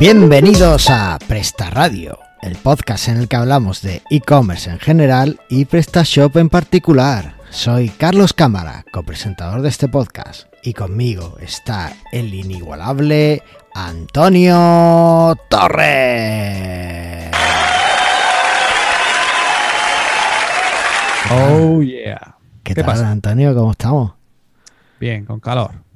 Bienvenidos a Presta Radio, el podcast en el que hablamos de e-commerce en general y PrestaShop en particular. Soy Carlos Cámara, copresentador de este podcast, y conmigo está el inigualable Antonio Torres. Oh yeah. ¿Qué, ¿Qué tal, pasa? Antonio? ¿Cómo estamos? Bien, con calor.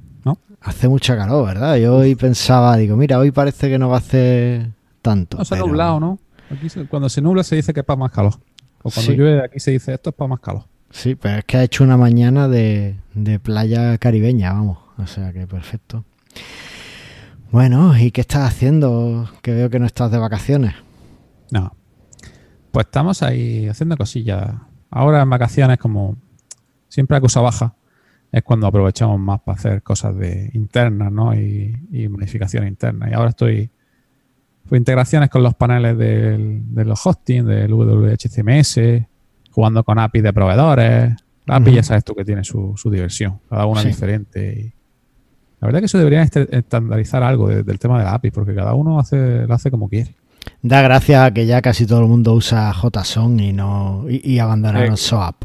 Hace mucha calor, ¿verdad? Yo hoy pensaba, digo, mira, hoy parece que no va a hacer tanto. No se ha pero- nublado, ¿no? Aquí se- cuando se nubla se dice que es para más calor. O cuando Sí. llueve aquí se dice esto es para más calor. Sí, pero es que ha hecho una mañana de, de playa caribeña, vamos. O sea que perfecto. Bueno, ¿y qué estás haciendo? Que veo que no estás de vacaciones. No. Pues estamos ahí haciendo cosillas. Ahora en vacaciones, como siempre a cosa baja, es cuando aprovechamos más para hacer cosas de internas, ¿no? Y, y modificaciones internas. Y ahora estoy pues, integraciones con los paneles del- de los hosting, del WHCMS, jugando con APIs de proveedores. La API Ujú. ya sabes tú que tiene su, su diversión, cada una Sí. diferente. Y la verdad que eso debería est- estandarizar algo de- del tema de la API, porque cada uno hace, lo hace como quiere. Da gracias a que ya casi todo el mundo usa JSON y no y, y abandonaron Eh, SOAP.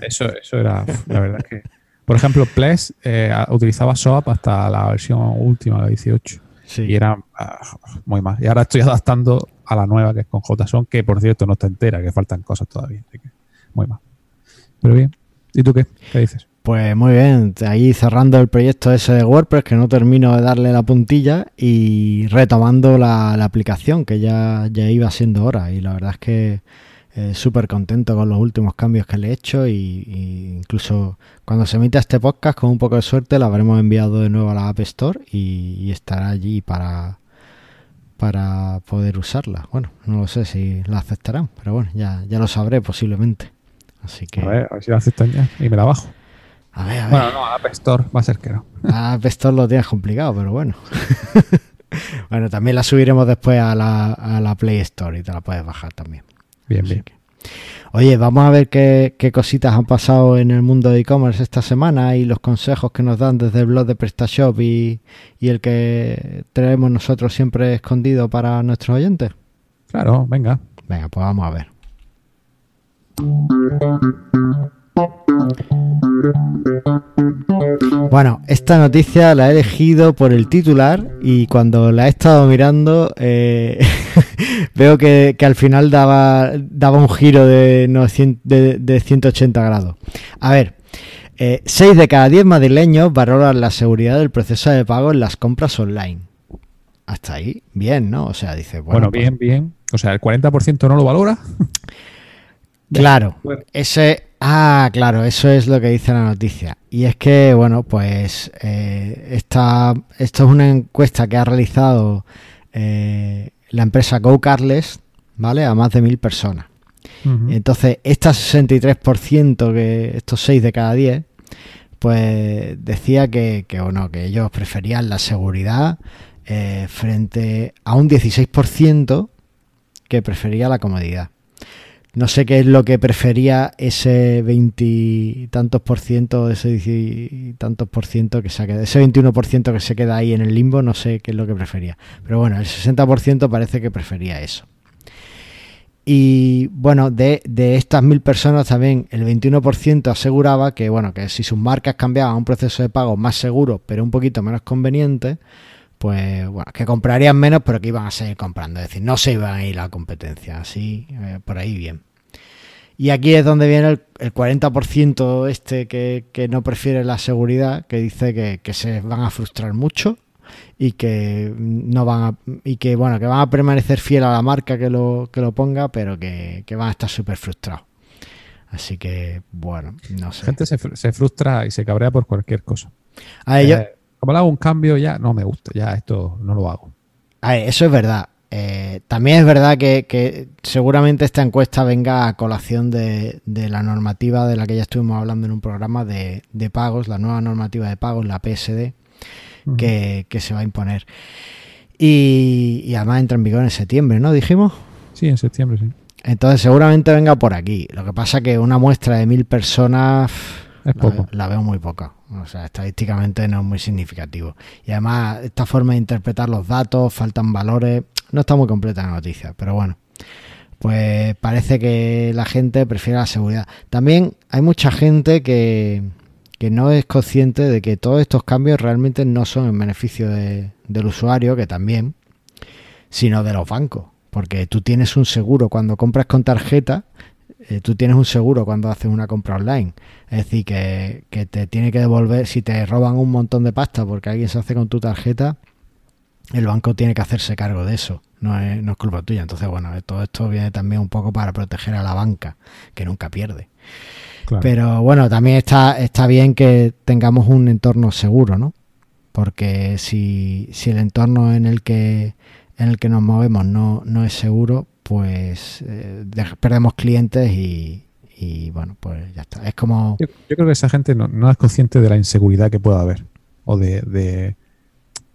Eso, eso era, la verdad es que. Por ejemplo, Ples eh, utilizaba SOAP hasta la versión última, la 18. Sí. Y era ah, muy mal. Y ahora estoy adaptando a la nueva que es con JSON, que por cierto no está entera, que faltan cosas todavía. Así que muy mal. Pero bien. ¿Y tú qué? ¿Qué dices? Pues muy bien, ahí cerrando el proyecto ese de WordPress que no termino de darle la puntilla y retomando la, la aplicación que ya, ya iba siendo hora y la verdad es que eh, súper contento con los últimos cambios que le he hecho y, y incluso cuando se emita este podcast con un poco de suerte la habremos enviado de nuevo a la App Store y, y estará allí para, para poder usarla. Bueno, no lo sé si la aceptarán, pero bueno, ya, ya lo sabré posiblemente. Así que... A ver, a ver si la aceptan ya. Y me la bajo. a ver, a ver. Bueno, no, App Store va a ser que no. Ah, esto lo tienes complicado, pero bueno. bueno, también la subiremos después a la, a la Play Store y te la puedes bajar también. Bien, Así bien. que- Oye, vamos a ver qué, qué cositas han pasado en el mundo de e-commerce esta semana y los consejos que nos dan desde el blog de PrestaShop y, y el que traemos nosotros siempre escondido para nuestros oyentes. Claro, venga. Venga, pues vamos a ver. Bueno, esta noticia la he elegido por el titular y cuando la he estado mirando eh, veo que, que al final daba, daba un giro de, no, cien- de, de 180 grados. A ver, 6 de cada 10 madrileños valoran la seguridad del proceso de pago en las compras online. Hasta ahí, bien, ¿no? O sea, dice, bueno, Bueno, pues- bien, bien. O sea, el 40% no lo valora. Claro, ese, ah, claro, eso es lo que dice la noticia. Y es que, bueno, pues eh, esta, esto es una encuesta que ha realizado eh, la empresa GoCarless, ¿vale? A más de mil personas. Ujú. Entonces, esta 63%, que estos 6 de cada 10, pues decía que, que, bueno, que ellos preferían la seguridad eh, frente a un 16% que prefería la comodidad. No sé qué es lo que prefería ese 20 y tantos por ciento, ese 10 y tantos por ciento que se ese 21 por ciento que se queda ahí en el limbo, no sé qué es lo que prefería. Pero bueno, el 60 por ciento parece que prefería eso. Y bueno, de, de estas mil personas también el 21% aseguraba que bueno, que si sus marcas cambiaban a un proceso de pago más seguro, pero un poquito menos conveniente, pues bueno, que comprarían menos, pero que iban a seguir comprando. Es decir, no se iban a ir a la competencia. Así, eh, por ahí bien. Y aquí es donde viene el, el 40% este que, que no prefiere la seguridad, que dice que, que se van a frustrar mucho y que no van a, y que bueno que van a permanecer fiel a la marca que lo que lo ponga pero que, que van a estar súper frustrados así que bueno no La sé gente se, se frustra y se cabrea por cualquier cosa. a Eh, como le hago un cambio, ya no me gusta, ya esto no lo hago. a ver, eso es verdad Eh, también es verdad que, que seguramente esta encuesta venga a colación de, de la normativa de la que ya estuvimos hablando en un programa de, de pagos, la nueva normativa de pagos, la PSD, que, que se va a imponer. Y, y además entra en vigor en septiembre, ¿no? Dijimos. Sí, en septiembre, sí. Entonces seguramente venga por aquí. Lo que pasa que una muestra de mil personas, Es la, poco. la veo muy poca. O sea, estadísticamente no es muy significativo. Y además, esta forma de interpretar los datos, faltan valores, no está muy completa la noticia, pero bueno. Pues parece que la gente prefiere la seguridad. También hay mucha gente que, que no es consciente de que todos estos cambios realmente no son en beneficio de- del usuario, que también, sino de los bancos. Porque tú tienes un seguro cuando compras con tarjeta, eh, tú tienes un seguro cuando haces una compra online. Es decir, que, que te tiene que devolver, si te roban un montón de pasta porque alguien se hace con tu tarjeta, el banco tiene que hacerse cargo de eso. No es, no es culpa tuya. Entonces, bueno, todo esto viene también un poco para proteger a la banca, que nunca pierde. Claro. Pero bueno, también está, está bien que tengamos un entorno seguro, ¿no? Porque si, si el entorno en el que en el que nos movemos no, no es seguro, pues eh, de- perdemos clientes y, bueno, pues ya está. Es como... Yo, creo que esa gente no, no es consciente de la inseguridad que pueda haber o de, de,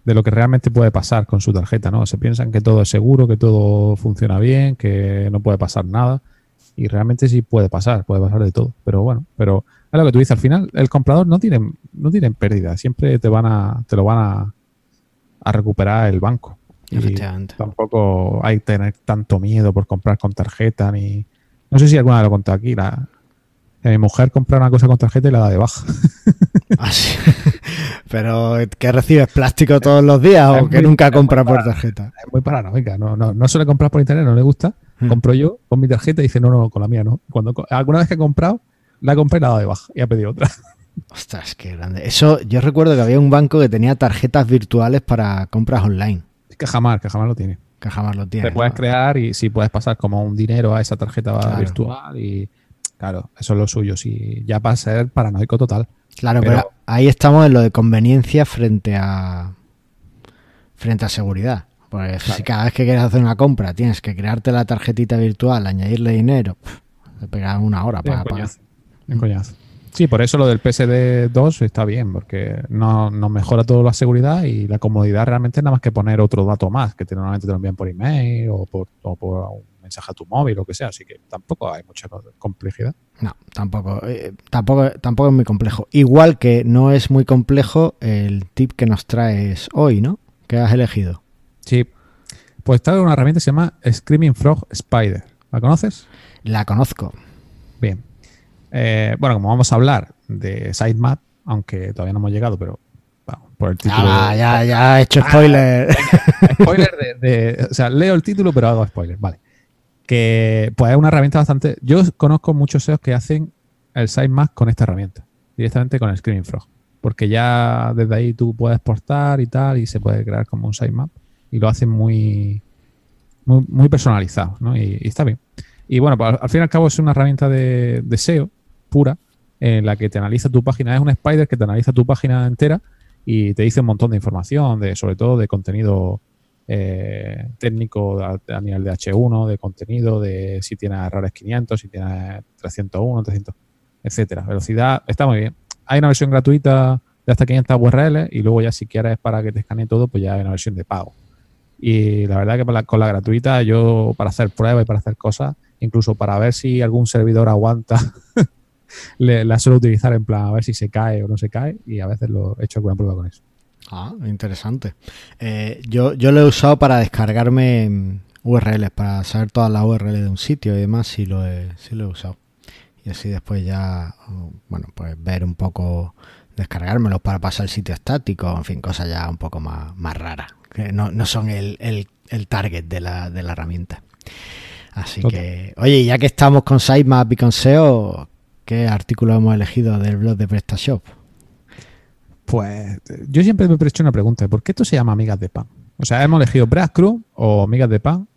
de lo que realmente puede pasar con su tarjeta, ¿no? Se piensan que todo es seguro, que todo funciona bien, que no puede pasar nada y realmente sí puede pasar, puede pasar de todo. Pero bueno, pero es lo que tú dices, al final el comprador no tiene, no tiene pérdida, siempre te van a, te lo van a, a recuperar el banco. Efectivamente. tampoco hay que tener tanto miedo por comprar con tarjeta ni... No sé si alguna lo he contado aquí, la, mi mujer compra una cosa con tarjeta y la da de baja. Así. Pero que recibes plástico todos los días Es o que nunca compra por tarjeta. Es muy paranoica, no, no, no suele comprar por internet, no le gusta. Hmm. Compro yo con mi tarjeta y dice, no, no, con la mía no. Cuando alguna vez que he comprado, la compré y la he dado de baja y ha pedido otra. Ostras, qué grande. Eso, yo recuerdo que había un banco que tenía tarjetas virtuales para compras online. Es que jamás, que jamás lo tiene. Que jamás lo tiene. Te puedes ¿no? crear y si puedes pasar como un dinero a esa tarjeta Claro. virtual y claro, eso es lo suyo. Si ya va a ser paranoico total. Claro, Pero- pero, ahí estamos en lo de conveniencia frente a frente a seguridad. Porque si cada vez que quieres hacer una compra tienes que crearte la tarjetita virtual, añadirle dinero, te pegan una hora para un pagar. coñazo. Es un coñazo. Sí, por eso lo del PSD 2 está bien, porque no- nos mejora toda la seguridad y la comodidad realmente nada más que poner otro dato más, que te- normalmente te lo envían por email o por, o por un mensaje a tu móvil, lo que sea. Así que tampoco hay mucha co- complejidad. No, tampoco, eh, tampoco, tampoco es muy complejo. Igual que no es muy complejo el tip que nos traes hoy, ¿no? Que has elegido. Sí. Pues está una herramienta que se llama Screaming Frog Spider. ¿La conoces? La conozco. Bien. Eh, bueno, como vamos a hablar de Sitemap, aunque todavía no hemos llegado, pero vamos, por el título. Ah, ya, ya he hecho spoiler. spoiler de, de- O sea, leo el título, pero hago spoiler. Vale. Que pues es una herramienta bastante. Yo conozco muchos SEOs que hacen el sitemap con esta herramienta, directamente con el Screaming Frog. Porque ya desde ahí tú puedes exportar y tal, y se puede crear como un sitemap. Y lo hacen muy, muy, muy personalizado, ¿no? Y, y está bien. Y bueno, pues, al, al fin y al cabo es una herramienta de, de SEO pura, en la que te analiza tu página. Es un spider que te analiza tu página entera y te dice un montón de información, de, sobre todo de contenido eh, técnico a, nivel de H1, de contenido, de si tiene errores 500, si tiene 301, 300, etcétera. Velocidad, está muy bien. Hay una versión gratuita de hasta 500 URL y luego ya si quieres para que te escanee todo, pues ya hay una versión de pago. Y la verdad que para con la gratuita yo para hacer pruebas y para hacer cosas, incluso para ver si algún servidor aguanta, le- la suelo utilizar en plan a ver si se cae o no se cae y a veces lo he hecho alguna prueba con eso. Ah, interesante. Eh, yo, yo lo he usado para descargarme URLs, para saber todas las URLs de un sitio y demás, sí lo he, sí lo he usado. Y así después ya, bueno, pues ver un poco, descargármelos para pasar el sitio estático, en fin, cosas ya un poco más, más raras, que no, no son el, el, el target de la, de la herramienta. Así que, oye, ya que estamos con Sitemap y con SEO, ¿qué artículo hemos elegido del blog de PrestaShop? Pues yo siempre me he hecho una pregunta, ¿por qué esto se llama Amigas de Pan? O sea, hemos elegido Breadcrew o Amigas de Pan,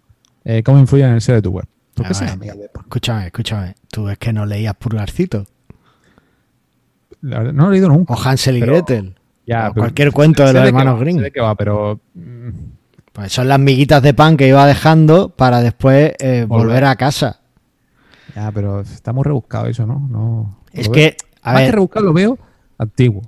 eh, ¿cómo influyen en el SEO de tu web? ¿Por qué se llama Amigas de Pan? Escúchame, escúchame, tú es que no leías Purgarcito. La verdad, no lo he leído nunca. O Hansel y Pero- Gretel. Ya, o cualquier cuento de los hermanos sé de qué va, pero mm, Pues son las miguitas de pan que iba dejando para después eh, volver. Volver. a casa. Ya, pero está muy rebuscado eso, ¿no? no Es que, a más que rebuscado lo veo antiguo.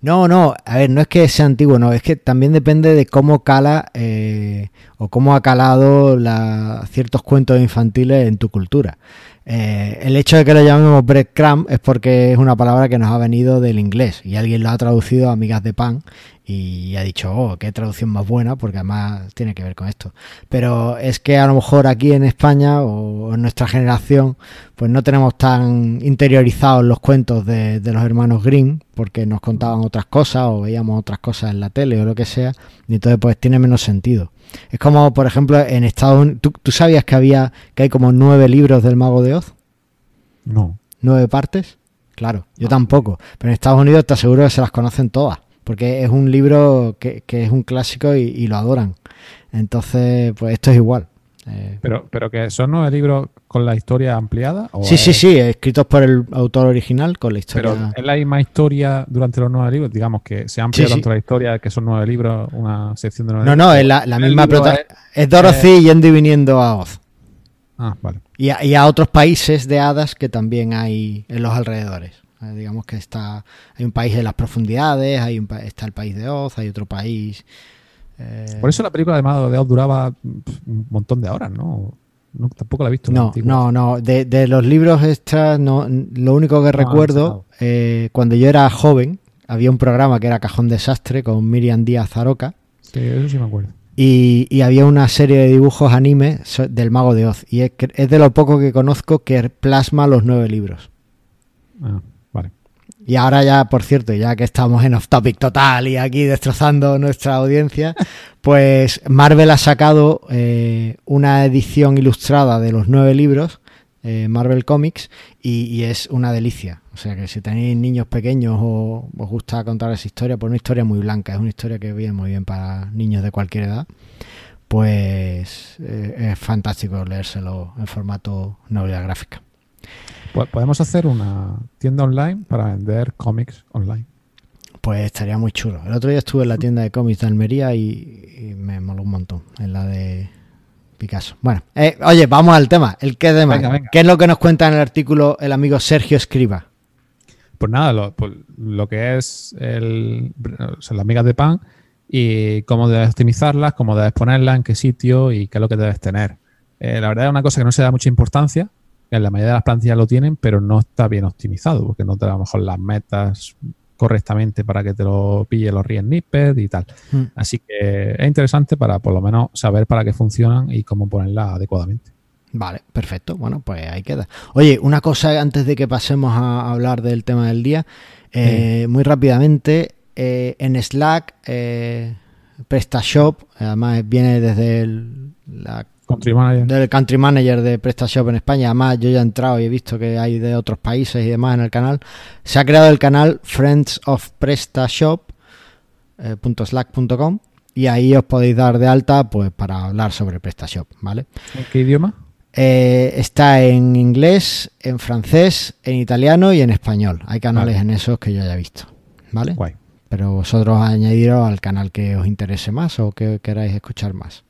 no, no, a ver, no es que sea antiguo, no, es que también depende de cómo cala eh, o cómo ha calado la- ciertos cuentos infantiles en tu cultura. Eh, el hecho de que lo llamemos breadcrumb es porque es una palabra que nos ha venido del inglés y alguien lo ha traducido a migas de pan y ha dicho, oh, qué traducción más buena, porque además tiene que ver con esto. Pero es que a lo mejor aquí en España o en nuestra generación, pues no tenemos tan interiorizados los cuentos de, los hermanos Green, porque nos contaban otras cosas o veíamos otras cosas en la tele o lo que sea, y entonces pues tiene menos sentido. Es como, por ejemplo, en Estados Unidos, ¿tú, sabías que había, que hay como nueve libros del Mago de Oz? No. ¿Nueve partes? Claro, yo tampoco. Pero en Estados Unidos te aseguro que se las conocen todas, porque es un libro que, es un clásico y, lo adoran. Entonces, pues esto es igual. Eh, pero, pero que son nueve libros con la historia ampliada. sí, sí, sí, escritos por el autor original con la historia. Pero es la misma historia durante los nueve libros, digamos que se amplía tanto la historia que son nueve libros, una sección de nueve no, libros. No, no, es la, misma es, Dorothy yendo y viniendo a Oz. Ah, vale. Y a, otros países de hadas que también hay en los alrededores. Eh, digamos que está hay un país de las profundidades, hay un, está el país de Oz, hay otro país. Eh, por eso la película de Mago de Oz duraba un montón de horas, ¿no? No, tampoco la he visto. No, no, no. De, los libros extras, no, lo único que recuerdo, eh, cuando yo era joven, había un programa que era Cajón Desastre con Miriam Díaz Zaroca. Sí, eso sí me acuerdo. Y, había una serie de dibujos anime del Mago de Oz. Y es, es de lo poco que conozco que plasma los nueve libros. Ah. Y ahora ya, por cierto, ya que estamos en off topic total y aquí destrozando nuestra audiencia, pues Marvel ha sacado eh, una edición ilustrada de los nueve libros, eh, Marvel Comics, y, es una delicia. O sea que si tenéis niños pequeños o os gusta contar esa historia, pues una historia muy blanca, es una historia que viene muy bien para niños de cualquier edad, pues eh, es fantástico leérselo en formato novela gráfica. Podemos hacer una tienda online para vender cómics online. Pues estaría muy chulo. El otro día estuve en la tienda de cómics de Almería y, me moló un montón, en la de Picasso. Bueno, eh, oye, vamos al tema. ¿El qué tema? ¿Qué es lo que nos cuenta en el artículo el amigo Sergio Escriba? Pues nada, lo, pues que es el, las migas de pan y cómo debes optimizarlas, cómo debes ponerlas, en qué sitio y qué es lo que debes tener. Eh, la verdad es una cosa que no se da mucha importancia, la mayoría de las plantillas lo tienen, pero no está bien optimizado, porque no te da a lo mejor las metas correctamente para que te lo pille los real snippets y tal. Hmm. Así que es interesante para por lo menos saber para qué funcionan y cómo ponerla adecuadamente. Vale, perfecto. Bueno, pues ahí queda. Oye, una cosa antes de que pasemos a hablar del tema del día, eh, muy rápidamente, eh, en Slack, eh, PrestaShop, además viene desde el, la Country manager. Del country manager de PrestaShop en España. Además, yo ya he entrado y he visto que hay de otros países y demás en el canal. Se ha creado el canal Friends of PrestaShop.slack.com eh, y ahí os podéis dar de alta pues para hablar sobre PrestaShop, ¿vale? ¿En qué idioma? Eh, está en inglés, en francés, en italiano y en español. Hay canales en esos que yo haya visto, ¿vale? Guay. Pero vosotros añadiros al canal que os interese más o que queráis escuchar más.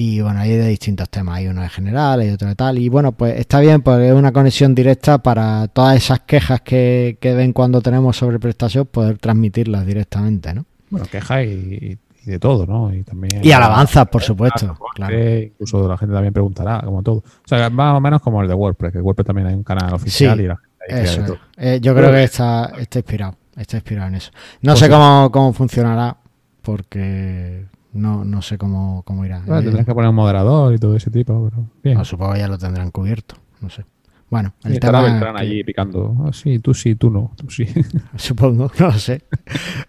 Y bueno, hay de distintos temas, hay uno de general, hay otro de tal. Y bueno, pues está bien porque es una conexión directa para todas esas quejas que, que ven cuando tenemos sobre PrestaShop, poder transmitirlas directamente, ¿no? Bueno, quejas y, de todo, ¿no? Y también. Y alabanzas, por supuesto. claro. Incluso la gente también preguntará, como todo. O sea, más o menos como el de WordPress, que WordPress también hay un canal oficial y la gente eh, yo creo que está, está inspirado, está inspirado en eso. No pues sé cómo, cómo funcionará, porque no, no sé cómo, cómo irá. Bueno, tendrás que poner un moderador y todo ese tipo, pero bien. supongo que ya lo tendrán cubierto, no sé. Bueno, el y tema allí picando, ah, sí, tú sí, tú no, tú sí. Supongo, no lo sé.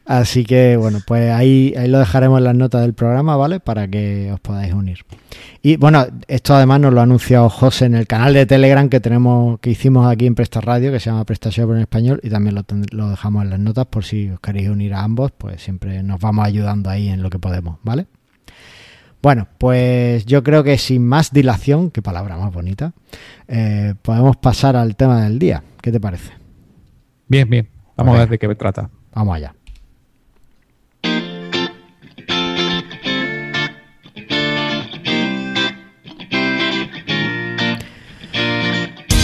Así que bueno, pues ahí, ahí lo dejaremos en las notas del programa, ¿vale? Para que os podáis unir. Y bueno, esto además nos lo ha anunciado José en el canal de Telegram que tenemos, que hicimos aquí en Presta Radio, que se llama PrestaShop en español, y también lo, lo dejamos en las notas por si os queréis unir a ambos, pues siempre nos vamos ayudando ahí en lo que podemos, ¿vale? Bueno, pues yo creo que sin más dilación, qué palabra más bonita, eh, podemos pasar al tema del día. ¿Qué te parece? Bien, bien. Vamos a ver de qué trata. Vamos allá.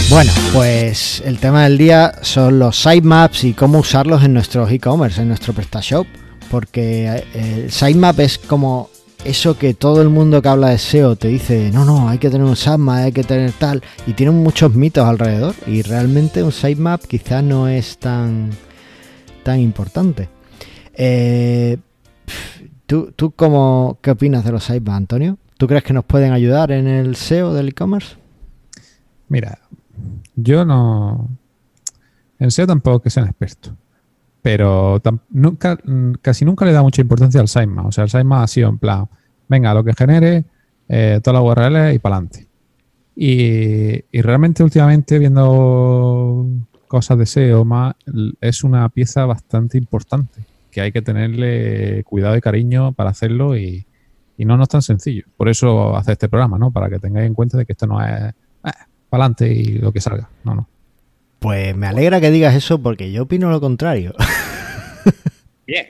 Bueno, pues el tema del día son los sitemaps y cómo usarlos en nuestros e-commerce, en nuestro PrestaShop. Porque eh, el sitemap es como eso que todo el mundo que habla de SEO te dice, no, no, hay que tener un sitemap, hay que tener tal, y tienen muchos mitos alrededor, y realmente un sitemap quizás no es tan, tan importante. Eh, ¿tú, ¿Tú cómo, qué opinas de los sitemaps, Antonio? ¿Tú crees que nos pueden ayudar en el SEO del e-commerce? Mira, yo no... En SEO tampoco que sea un experto pero nunca, casi nunca le da mucha importancia al sitemap. O sea, el sitemap ha sido en plan, venga, lo que genere, eh, todas las URLs y para adelante. Y, realmente últimamente viendo cosas de SEO más, es una pieza bastante importante que hay que tenerle cuidado y cariño para hacerlo y, no, no es tan sencillo. Por eso hace este programa, ¿no? Para que tengáis en cuenta de que esto no es eh, para adelante y lo que salga. No, no. Pues me alegra que digas eso porque yo opino lo contrario. Bien.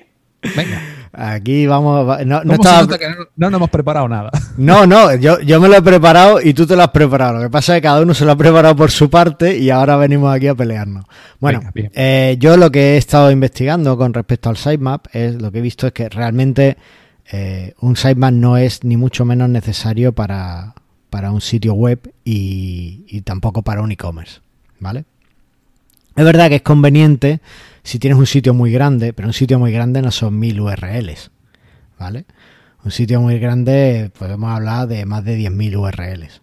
Venga. Aquí vamos. No, no, que no, nos hemos preparado nada. No, no, yo, yo me lo he preparado y tú te lo has preparado. Lo que pasa es que cada uno se lo ha preparado por su parte y ahora venimos aquí a pelearnos. Bueno, eh, yo lo que he estado investigando con respecto al sitemap es lo que he visto es que realmente eh, un sitemap no es ni mucho menos necesario para, para un sitio web y, y tampoco para un e-commerce. ¿Vale? Es verdad que es conveniente si tienes un sitio muy grande, pero un sitio muy grande no son mil URLs, ¿vale? Un sitio muy grande podemos hablar de más de 10.000 URLs.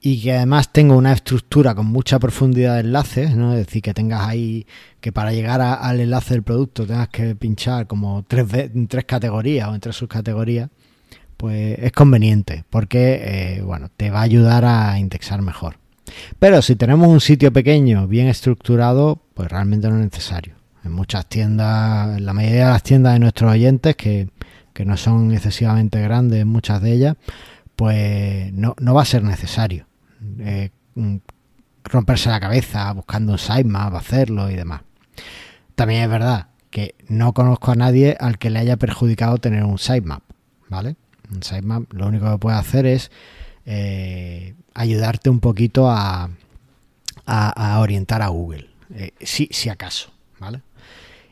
Y que además tenga una estructura con mucha profundidad de enlaces, ¿no? Es decir, que tengas ahí, que para llegar al enlace del producto tengas que pinchar como tres, en tres categorías o en tres subcategorías, pues es conveniente, porque, eh, bueno, te va a ayudar a indexar mejor. Pero si tenemos un sitio pequeño, bien estructurado, pues realmente no es necesario. En muchas tiendas, en la mayoría de las tiendas de nuestros oyentes, que, no son excesivamente grandes, muchas de ellas, pues no, va a ser necesario eh, romperse la cabeza buscando un sitemap, hacerlo y demás. También es verdad que no conozco a nadie al que le haya perjudicado tener un sitemap, ¿vale? Un sitemap lo único que puede hacer es eh, ayudarte un poquito a, orientar a Google, eh, si, si acaso, ¿vale?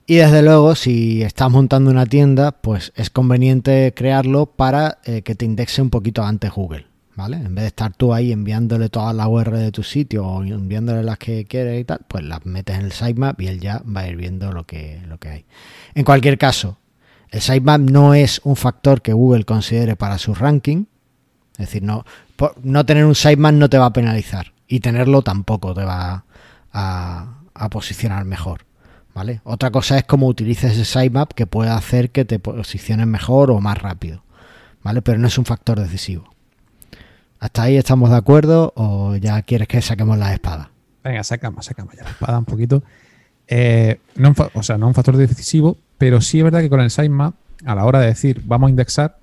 Y desde luego, si estás montando una tienda, pues es conveniente crearlo para eh, que te indexe un poquito antes Google, ¿vale? En vez de estar tú ahí enviándole todas las URL de tu sitio o enviándole las que quieres y tal, pues las metes en el sitemap y él ya va a ir viendo lo que, lo que hay. En cualquier caso, el sitemap no es un factor que Google considere para su ranking, es decir, no, no tener un sitemap no te va a penalizar y tenerlo tampoco te va a, posicionar mejor. ¿Vale? Otra cosa es cómo utilices ese sitemap que puede hacer que te posiciones mejor o más rápido. ¿Vale? Pero no es un factor decisivo. ¿Hasta ahí estamos de acuerdo o ya quieres que saquemos la espada? Venga, sacamos, sacamos ya la espada un poquito. Eh, o sea, no un factor decisivo, pero sí es verdad que con el sitemap, a la hora de decir vamos a indexar,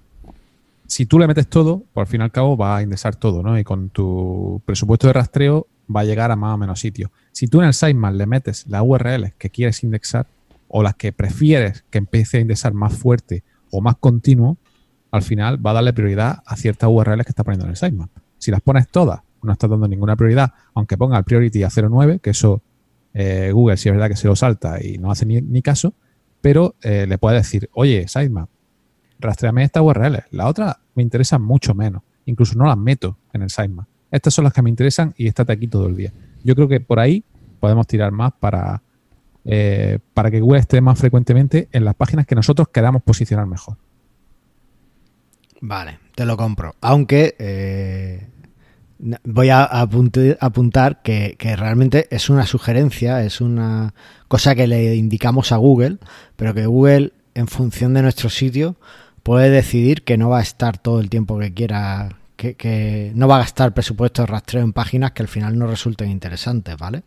si tú le metes todo, por fin y al cabo va a indexar todo, ¿no? Y con tu presupuesto de rastreo va a llegar a más o menos sitios. Si tú en el sitemap le metes las URLs que quieres indexar o las que prefieres que empiece a indexar más fuerte o más continuo, al final va a darle prioridad a ciertas URLs que está poniendo en el sitemap. Si las pones todas, no estás dando ninguna prioridad, aunque ponga el priority a 0.9, que eso eh, Google sí es verdad que se lo salta y no hace ni, caso, pero eh, le puedes decir, oye, sitemap, rastreame esta URL. La otra me interesa mucho menos. Incluso no las meto en el sitemap. Estas son las que me interesan y estate aquí todo el día. Yo creo que por ahí podemos tirar más para, eh, para que Google esté más frecuentemente en las páginas que nosotros queramos posicionar mejor. Vale, te lo compro. Aunque eh, voy a apuntar que, realmente es una sugerencia, es una cosa que le indicamos a Google, pero que Google, en función de nuestro sitio, puede decidir que no va a estar todo el tiempo que quiera, que, no va a gastar presupuesto de rastreo en páginas que al final no resulten interesantes, ¿vale?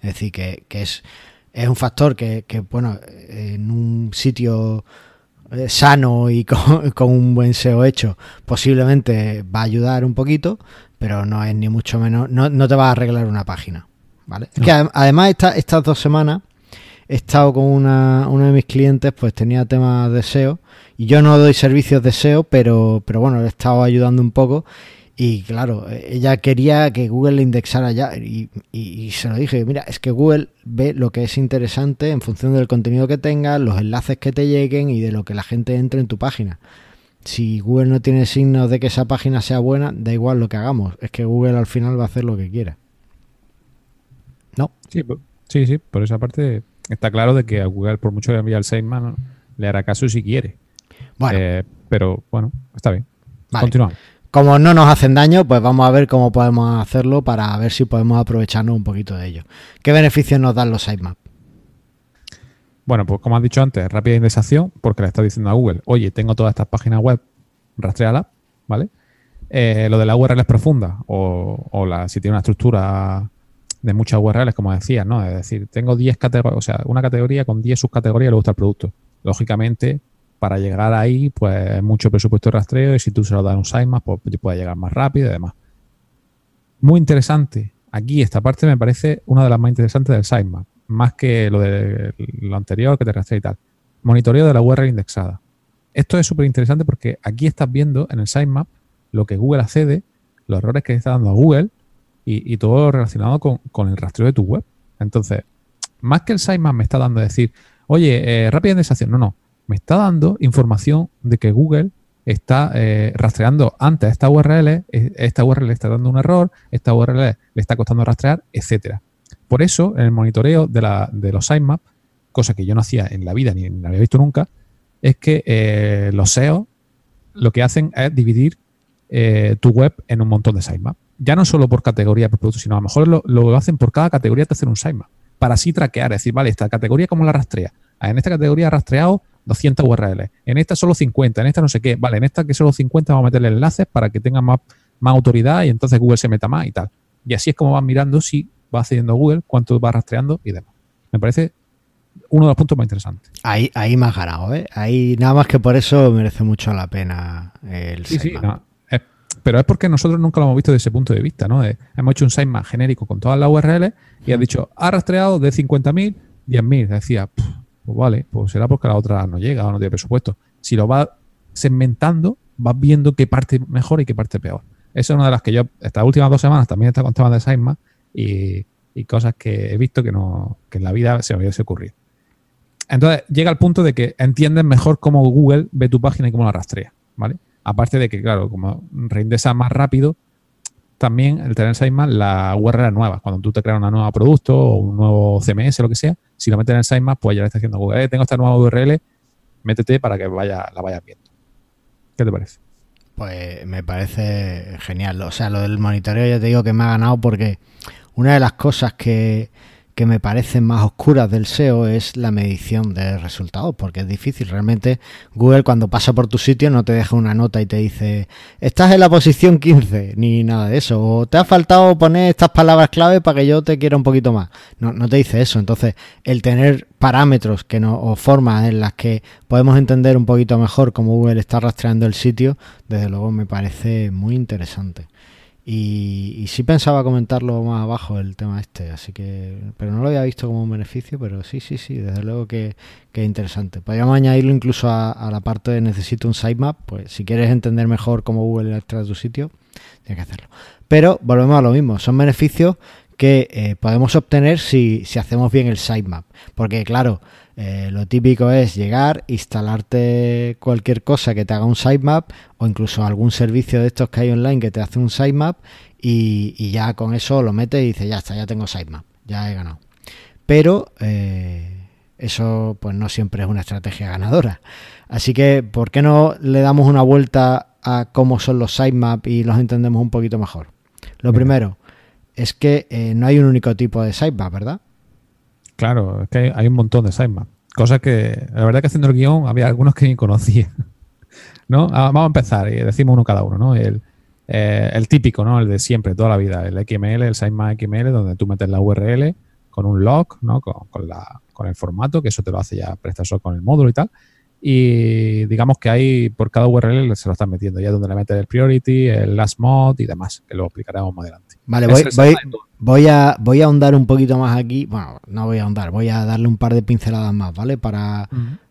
Es decir, que, es, es un factor que, bueno, en un sitio eh, sano y con, un buen SEO hecho, posiblemente va a ayudar un poquito, pero no es ni mucho menos, no, no te va a arreglar una página, ¿vale? que además estas dos semanas he estado con una, uno de mis clientes, pues tenía temas de SEO y yo no doy servicios de SEO, pero, pero bueno, le he estado ayudando un poco. Y claro, ella quería que Google le indexara ya y, y, se lo dije, mira, es que Google ve lo que es interesante en función del contenido que tengas, los enlaces que te lleguen y de lo que la gente entre en tu página. si Google no tiene signos de que esa página sea buena, da igual lo que hagamos. Es que Google al final va a hacer lo que quiera. ¿No? Sí, sí, sí. Por esa parte está claro de que a Google, por mucho que envíe el Sideman, le hará caso si quiere. Bueno. Eh, pero bueno, está bien. Continuamos. Como no nos hacen daño, pues vamos a ver cómo podemos hacerlo para ver si podemos aprovecharnos un poquito de ello. ¿Qué beneficios nos dan los sitemaps? Bueno, pues como has dicho antes, rápida indexación, porque le está diciendo a Google, oye, tengo todas estas páginas web, rastreala, ¿vale? Eh, lo de la URL es profunda, o, la, si tiene una estructura de muchas URLs, como decía, ¿no? Es decir, tengo 10 categorías, o sea, una categoría con 10 subcategorías le gusta el producto. Lógicamente, para llegar ahí, pues mucho presupuesto de rastreo y si tú se lo das un sitemap, pues puede llegar más rápido y demás. Muy interesante. Aquí esta parte me parece una de las más interesantes del sitemap, más que lo de lo anterior que te rastrea y tal. Monitoreo de la URL indexada. Esto es súper interesante porque aquí estás viendo en el sitemap lo que Google accede, los errores que está dando a Google y, todo relacionado con, el rastreo de tu web. Entonces, más que el sitemap me está dando decir, oye, eh, rápida indexación. No, no me está dando información de que Google está eh, rastreando antes esta URL, e, esta URL está dando un error, esta URL le está costando rastrear, etcétera. Por eso, en el monitoreo de, la, de los sitemaps, cosa que yo no hacía en la vida ni, había visto nunca, es que eh, los SEO lo que hacen es dividir eh, tu web en un montón de sitemaps. Ya no solo por categoría, por producto, sino a lo mejor lo, lo hacen por cada categoría te hacen un sitemap. Para así traquear, es decir, vale, esta categoría, ¿cómo la rastrea? Ah, en esta categoría rastreado 200 URLs. En esta solo 50, en esta no sé qué. Vale, en esta que solo 50 vamos a meterle enlaces para que tenga más, más autoridad y entonces Google se meta más y tal. Y así es como van mirando si va accediendo Google, cuánto va rastreando y demás. Me parece uno de los puntos más interesantes. Ahí, ahí más ganado, ¿eh? Ahí nada más que por eso merece mucho la pena el Sí, sí, pero es porque nosotros nunca lo hemos visto desde ese punto de vista, ¿no? hemos hecho un sitemap genérico con todas las URLs y ha dicho, ha rastreado de 50.000, 10.000. Decía, pues vale, pues será porque la otra no llega o no tiene presupuesto. Si lo vas segmentando, vas viendo qué parte mejor y qué parte peor. Esa es una de las que yo, estas últimas dos semanas, también está con temas de Sitemap y, y, cosas que he visto que, no, que en la vida se me hubiese ocurrido. Entonces, llega al punto de que entiendes mejor cómo Google ve tu página y cómo la rastrea, ¿vale? Aparte de que, claro, como reindesa más rápido, también el tener sitemap la URL nueva. Cuando tú te creas un nuevo producto o un nuevo CMS lo que sea, si lo metes en el sitemap, pues ya le está diciendo Google, eh, tengo esta nueva URL, métete para que vaya, la vayas viendo. ¿Qué te parece? Pues me parece genial. O sea, lo del monitoreo ya te digo que me ha ganado porque una de las cosas que, que me parecen más oscuras del SEO es la medición de resultados, porque es difícil. Realmente Google cuando pasa por tu sitio no te deja una nota y te dice, estás en la posición 15, ni nada de eso. O te ha faltado poner estas palabras clave para que yo te quiera un poquito más. No, no te dice eso. Entonces, el tener parámetros que no, o formas en las que podemos entender un poquito mejor cómo Google está rastreando el sitio, desde luego me parece muy interesante. Y, sí pensaba comentarlo más abajo el tema este, así que, pero no lo había visto como un beneficio, pero sí, sí, sí, desde luego que, es interesante. Podríamos añadirlo incluso a, la parte de necesito un sitemap, pues si quieres entender mejor cómo Google extrae tu sitio, tienes que hacerlo. Pero volvemos a lo mismo, son beneficios que eh, podemos obtener si, si hacemos bien el sitemap, porque claro, eh, lo típico es llegar, instalarte cualquier cosa que te haga un sitemap o incluso algún servicio de estos que hay online que te hace un sitemap y, y ya con eso lo metes y dices, ya está, ya tengo sitemap, ya he ganado. Pero eh, eso pues no siempre es una estrategia ganadora. Así que, ¿por qué no le damos una vuelta a cómo son los sitemaps y los entendemos un poquito mejor? Lo primero es que eh, no hay un único tipo de sitemap, ¿verdad? Claro, es que hay un montón de sitemaps. Cosas que, la verdad que haciendo el guion había algunos que ni conocía. ¿No? Ah, vamos a empezar y decimos uno cada uno, ¿no? El, eh, el típico, ¿no? El de siempre, toda la vida. El XML, el sitemap XML, donde tú metes la URL con un log, ¿no? Con, con, la, con el formato, que eso te lo hace ya PrestaShop con el módulo y tal. Y digamos que ahí por cada URL se lo están metiendo, ya donde le metes el priority, el last mod y demás, que lo explicaremos más adelante. Vale, voy, voy, a, voy a ahondar un poquito más aquí. Bueno, no voy a ahondar, voy a darle un par de pinceladas más, ¿vale? Para,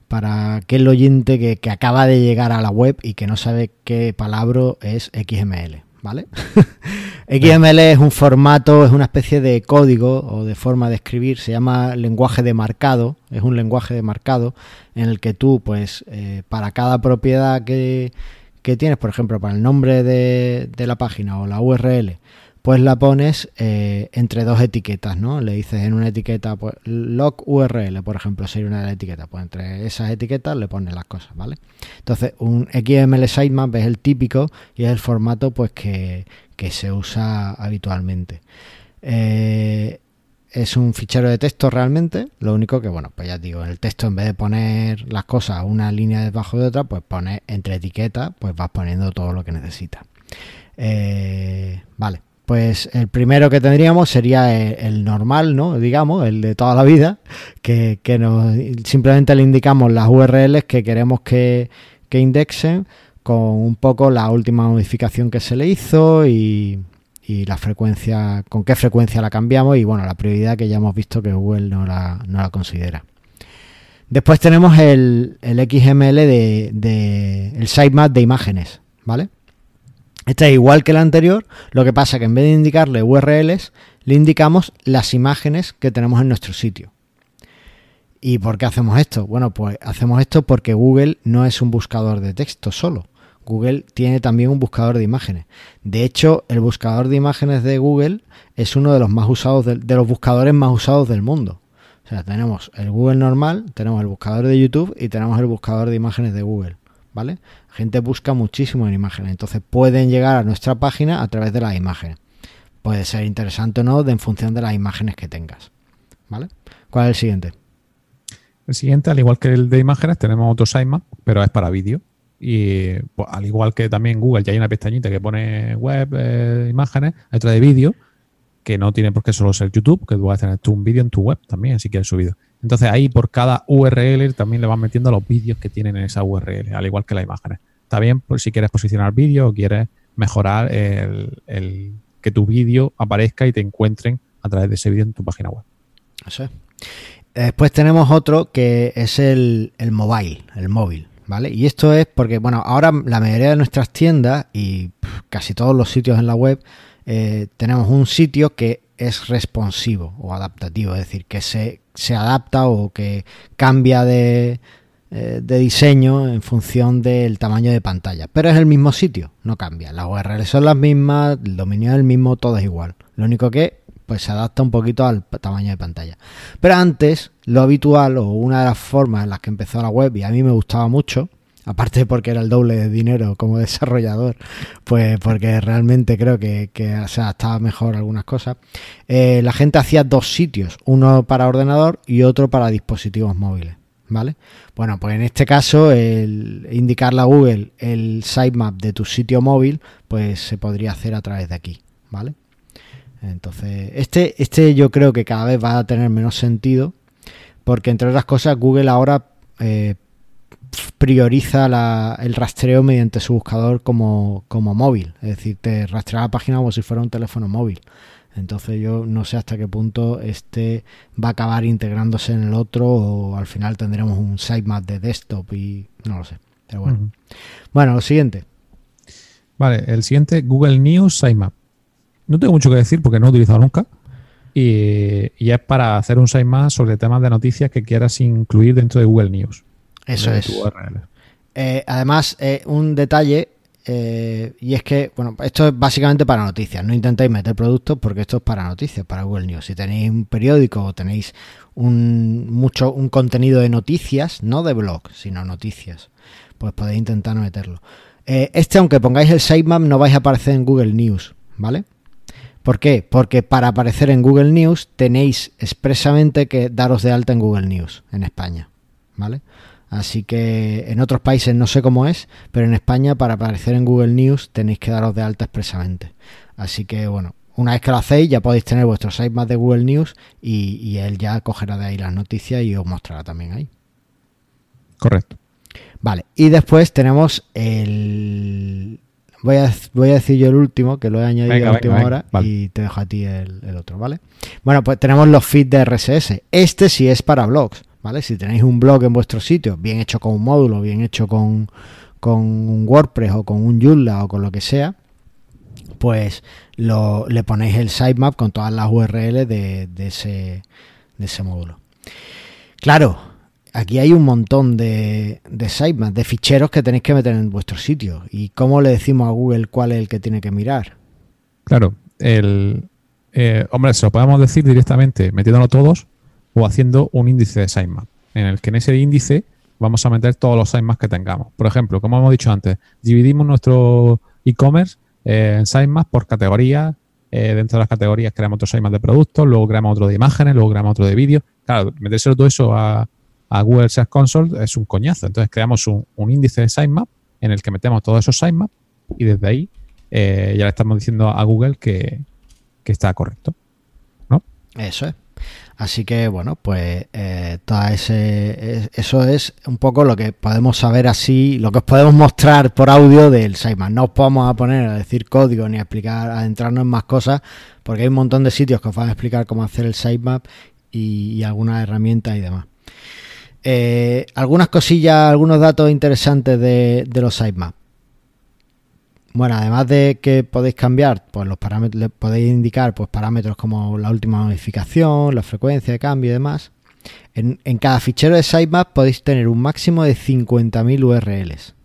para aquel oyente que, que, acaba de llegar a la web y que no sabe qué palabra es XML, ¿vale? XML es un formato, es una especie de código o de forma de escribir, se llama lenguaje de marcado, es un lenguaje de marcado en el que tú, pues, eh, para cada propiedad que que tienes, por ejemplo, para el nombre de, de la página o la URL, pues la pones eh, entre dos etiquetas, ¿no? Le dices en una etiqueta, pues log URL, por ejemplo, sería una de las etiquetas. Pues entre esas etiquetas le pones las cosas, ¿vale? Entonces, un XML sitemap es el típico y es el formato pues que, se usa habitualmente. Eh, es un fichero de texto realmente, lo único que, bueno, pues ya digo, el texto en vez de poner las cosas una línea debajo de otra, pues pones entre etiquetas, pues vas poniendo todo lo que necesitas. Eh, vale, pues el primero que tendríamos sería el, normal, ¿no? Digamos, el de toda la vida, que, nos simplemente le indicamos las URLs que queremos que, indexen con un poco la última modificación que se le hizo y, la frecuencia, con qué frecuencia la cambiamos y bueno, la prioridad que ya hemos visto que Google no la, no la considera. Después tenemos el, el XML de, de el sitemap de imágenes, ¿vale? Este es igual que el anterior, lo que pasa que en vez de indicarle URLs, le indicamos las imágenes que tenemos en nuestro sitio. ¿Y por qué hacemos esto? Bueno, pues hacemos esto porque Google no es un buscador de texto solo. Google tiene también un buscador de imágenes. De hecho, el buscador de imágenes de Google es uno de los más usados de, de los buscadores más usados del mundo. O sea, tenemos el Google normal, tenemos el buscador de YouTube y tenemos el buscador de imágenes de Google. ¿Vale? Gente busca muchísimo en imágenes, entonces pueden llegar a nuestra página a través de las imágenes. Puede ser interesante o no en función de las imágenes que tengas, ¿vale? ¿Cuál es el siguiente? El siguiente, al igual que el de imágenes, tenemos otro sitemap, pero es para vídeo. Y pues, al igual que también Google, ya hay una pestañita que pone web, eh, imágenes, hay otra de vídeo, que no tiene por qué solo ser YouTube, que tú vas a tener un vídeo en tu web también, si quieres subido. Entonces ahí por cada URL también le vas metiendo los vídeos que tienen en esa URL, al igual que las imágenes. Está bien por si quieres posicionar vídeo o quieres mejorar el, que tu vídeo aparezca y te encuentren a través de ese vídeo en tu página web. Eso es. Después tenemos otro que es el, el mobile, el móvil. ¿Vale? Y esto es porque, bueno, ahora la mayoría de nuestras tiendas y casi todos los sitios en la web eh, tenemos un sitio que es responsivo o adaptativo, es decir, que se, se adapta o que cambia de, eh, de, diseño en función del tamaño de pantalla. Pero es el mismo sitio, no cambia. Las URLs son las mismas, el dominio es el mismo, todo es igual. Lo único que pues se adapta un poquito al tamaño de pantalla. Pero antes, lo habitual o una de las formas en las que empezó la web y a mí me gustaba mucho, aparte porque era el doble de dinero como desarrollador, pues porque realmente creo que, o sea, estaba mejor algunas cosas, eh, la gente hacía dos sitios, uno para ordenador y otro para dispositivos móviles. ¿Vale? Bueno, pues en este caso, indicarle a Google el sitemap de tu sitio móvil, pues se podría hacer a través de aquí, ¿vale? Entonces, este, este yo creo que cada vez va a tener menos sentido, porque entre otras cosas, Google ahora eh, prioriza el rastreo mediante su buscador como, móvil. Es decir, te rastrea la página como si fuera un teléfono móvil. Entonces yo no sé hasta qué punto este va a acabar integrándose en el otro o al final tendremos un sitemap de desktop y no lo sé. Pero bueno. Bueno, lo siguiente. Vale, el siguiente Google News Sitemap. No tengo mucho que decir porque no he utilizado nunca. Y, y es para hacer un sitemap sobre temas de noticias que quieras incluir dentro de Google News. Eso es. Eh, además, eh, un detalle, eh, y es que, bueno, esto es básicamente para noticias. No intentéis meter productos porque esto es para noticias, para Google News. Si tenéis un periódico o tenéis un, mucho, un contenido de noticias, no de blog, sino noticias, pues podéis intentar meterlo. este, aunque pongáis el sitemap, no vais a aparecer en Google News, ¿vale? ¿Por qué? Porque para aparecer en Google News tenéis expresamente que daros de alta en Google News en España, ¿vale? Así que en otros países no sé cómo es, pero en España para aparecer en Google News tenéis que daros de alta expresamente. Así que bueno, una vez que lo hacéis ya podéis tener vuestro más de Google News y, él ya cogerá de ahí las noticias y os mostrará también ahí. Correcto. Vale, y después tenemos el... Voy a, voy a decir yo el último, que lo he añadido a última hora y te dejo a ti el, el otro, ¿vale? Bueno, pues tenemos los feeds de RSS. Este sí es para blogs. Si tenéis un blog en vuestro sitio, bien hecho con un módulo, bien hecho con, un WordPress o con un Joomla o con lo que sea, pues lo, le ponéis el sitemap con todas las URLs de, ese, de ese módulo. Claro, aquí hay un montón de, de sitemaps, de ficheros que tenéis que meter en vuestro sitio. ¿Y cómo le decimos a Google cuál es el que tiene que mirar? Claro, el, eh, hombre, se lo podemos decir directamente metiéndolo todos o haciendo un índice de sitemap, en el que en ese índice vamos a meter todos los sitemaps que tengamos. Por ejemplo, como hemos dicho antes, dividimos nuestro e-commerce eh, en sitemaps por categorías. Eh, dentro de las categorías creamos otro sitemap de productos, luego creamos otro de imágenes, luego creamos otro de vídeos. Claro, metérselo todo eso a, Google Search Console es un coñazo. Entonces creamos un, índice de sitemap en el que metemos todos esos sitemaps y desde ahí ya le estamos diciendo a Google que, que está correcto. ¿No? Eso es. Así que bueno, pues eh, ese, eso es un poco lo que podemos saber así, lo que os podemos mostrar por audio del sitemap. No os podemos a poner a decir código ni a explicar, a adentrarnos en más cosas, porque hay un montón de sitios que os van a explicar cómo hacer el sitemap y, algunas herramientas y demás. Eh, algunas cosillas, algunos datos interesantes de, de los sitemaps. Bueno, además de que podéis cambiar, pues los parámetros, podéis indicar pues parámetros como la última modificación, la frecuencia de cambio y demás. En, cada fichero de sitemap podéis tener un máximo de 50.000 URLs.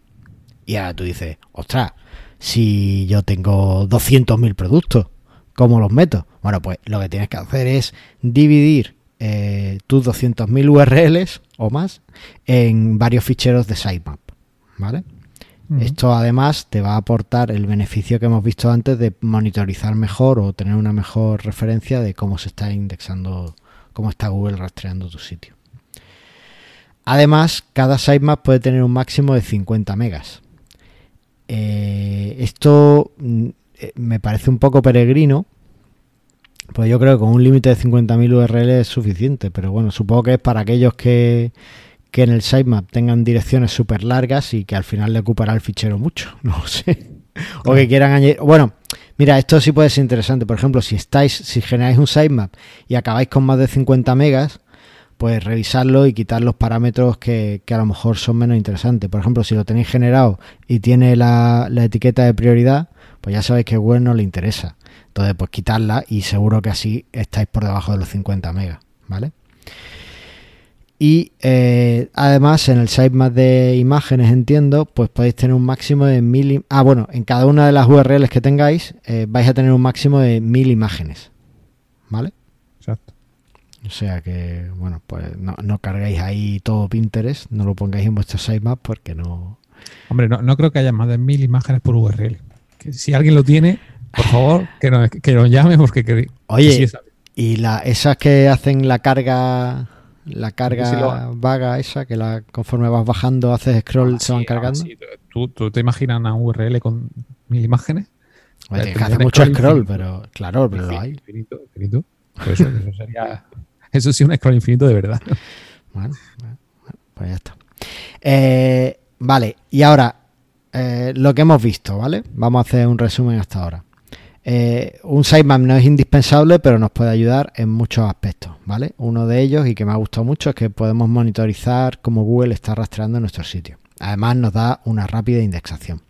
Y ahora tú dices, ostras, si yo tengo 200.000 productos, ¿cómo los meto? Bueno, pues lo que tienes que hacer es dividir eh, tus 200.000 URLs o más en varios ficheros de sitemap, ¿vale? Esto además te va a aportar el beneficio que hemos visto antes de monitorizar mejor o tener una mejor referencia de cómo se está indexando, cómo está Google rastreando tu sitio. Además, cada sitemap puede tener un máximo de 50 megas. Eh, esto mm, eh, me parece un poco peregrino, pues yo creo que con un límite de 50.000 URL es suficiente, pero bueno, supongo que es para aquellos que, que en el sitemap tengan direcciones súper largas y que al final le ocupará el fichero mucho, no sé. O que quieran añadir. Bueno, mira, esto sí puede ser interesante. Por ejemplo, si estáis, si generáis un sitemap y acabáis con más de 50 megas, pues revisarlo y quitar los parámetros que, a lo mejor son menos interesantes. Por ejemplo, si lo tenéis generado y tiene la, la etiqueta de prioridad, pues ya sabéis que Google no le interesa. Entonces, pues quitarla y seguro que así estáis por debajo de los 50 megas, ¿vale? Y eh, además en el sitemap de imágenes, entiendo, pues podéis tener un máximo de mil... Ah, bueno, en cada una de las URLs que tengáis eh, vais a tener un máximo de mil imágenes. ¿Vale? Exacto. O sea que, bueno, pues no, no cargáis ahí todo Pinterest, no lo pongáis en vuestro sitemap porque no... Hombre, no, no creo que haya más de mil imágenes por URL. Que si alguien lo tiene, por favor, que nos, que nos llame porque... Oye, y la, esas que hacen la carga la carga vaga esa, que la conforme vas bajando, haces scroll, ah, se van cargando. ¿Tú, te imaginas una URL con mil imágenes? Oye, que hace mucho scroll, pero claro, pero lo hay. Infinito, infinito. Pues eso, eso, sería. Eso sí, un scroll infinito de verdad. Bueno, pues ya está. Eh, vale, y ahora, eh, lo que hemos visto, ¿vale? Vamos a hacer un resumen hasta ahora. Eh, un sitemap no es indispensable, pero nos puede ayudar en muchos aspectos, ¿vale? Uno de ellos, y que me ha gustado mucho, es que podemos monitorizar cómo Google está rastreando nuestro sitio. Además, nos da una rápida indexación.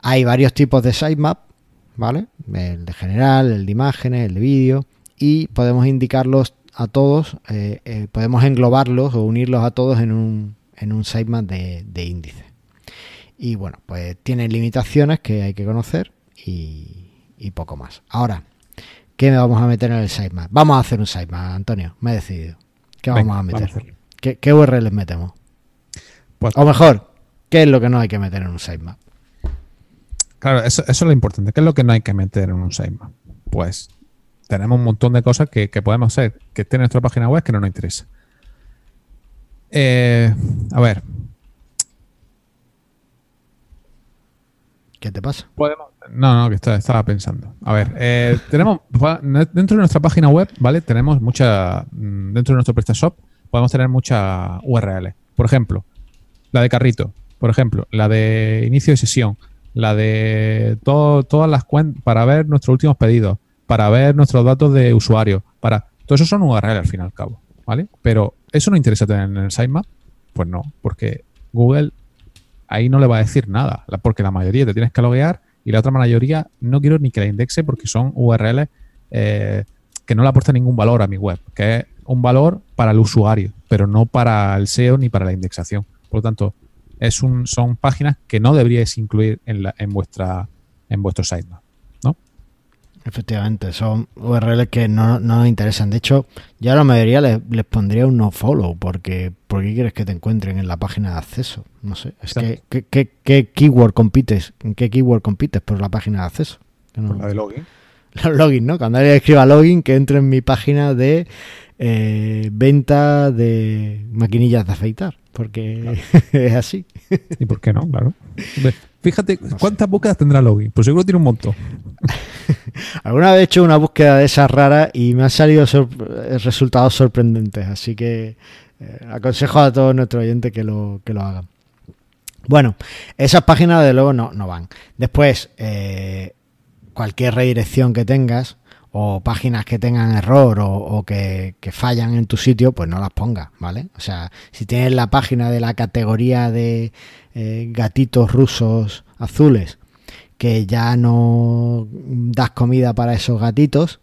Hay varios tipos de sitemap, ¿vale? El de general, el de imágenes, el de vídeo, y podemos indicarlos a todos, eh, eh, podemos englobarlos o unirlos a todos en un, en un sitemap de, de índice. Y bueno, pues tiene limitaciones que hay que conocer y, y poco más. Ahora, ¿qué vamos a meter en el sitemap? Vamos a hacer un sitemap, Antonio, me he decidido. ¿Qué vamos a meter? ¿Qué, ¿Qué, URLs metemos? Pues, o mejor, ¿qué es lo que no hay que meter en un sitemap? Claro, eso, es lo importante. ¿Qué es lo que no hay que meter en un sitemap? Pues tenemos un montón de cosas que, podemos hacer que estén en nuestra página web que no nos interesa. Eh, a ver. ¿Qué te pasa? Podemos, no, no, que estaba pensando. A ver, eh, tenemos dentro de nuestra página web, ¿vale? Tenemos mucha. Mm, dentro de nuestro PrestaShop podemos tener muchas URLs. Por ejemplo, la de carrito, por ejemplo, la de inicio de sesión, la de todas las cuentas para ver nuestros últimos pedidos, para ver nuestros datos de usuario, para. Todo eso son URLs al fin y al cabo, ¿vale? Pero ¿eso no interesa tener en el sitemap? Pues no, porque Google ahí no le va a decir nada, porque la mayoría te tienes que loguear y la otra mayoría no quiero ni que la indexe porque son URLs eh, que no le aportan ningún valor a mi web, que es un valor para el usuario, pero no para el SEO ni para la indexación. Por lo tanto, son páginas que no deberíais incluir en, la, en, vuestro sitemap. ¿no? Efectivamente, son URLs que no, no nos interesan. De hecho, ya a la mayoría les, les pondría un no follow, porque ¿por qué quieres que te encuentren en la página de acceso? No sé, es que ¿qué, qué, qué keyword compites? ¿En qué keyword compites por la página de acceso? No, la de login. Los login, ¿no? Cuando alguien escriba login, que entre en mi página de eh, venta de maquinillas de afeitar, porque claro. es así. ¿Y por qué no? Claro. Fíjate, ¿cuántas búsquedas tendrá login? Pues seguro tiene un montón. Alguna vez he hecho una búsqueda de esas raras y me han salido sor resultados sorprendentes, así que eh, aconsejo a todos nuestros oyentes que lo, que lo hagan. Bueno, esas páginas de luego no, no van. Después, eh, cualquier redirección que tengas o páginas que tengan error o, que, fallan en tu sitio, pues no las pongas, ¿vale? O sea, si tienes la página de la categoría de eh, gatitos rusos azules, que ya no das comida para esos gatitos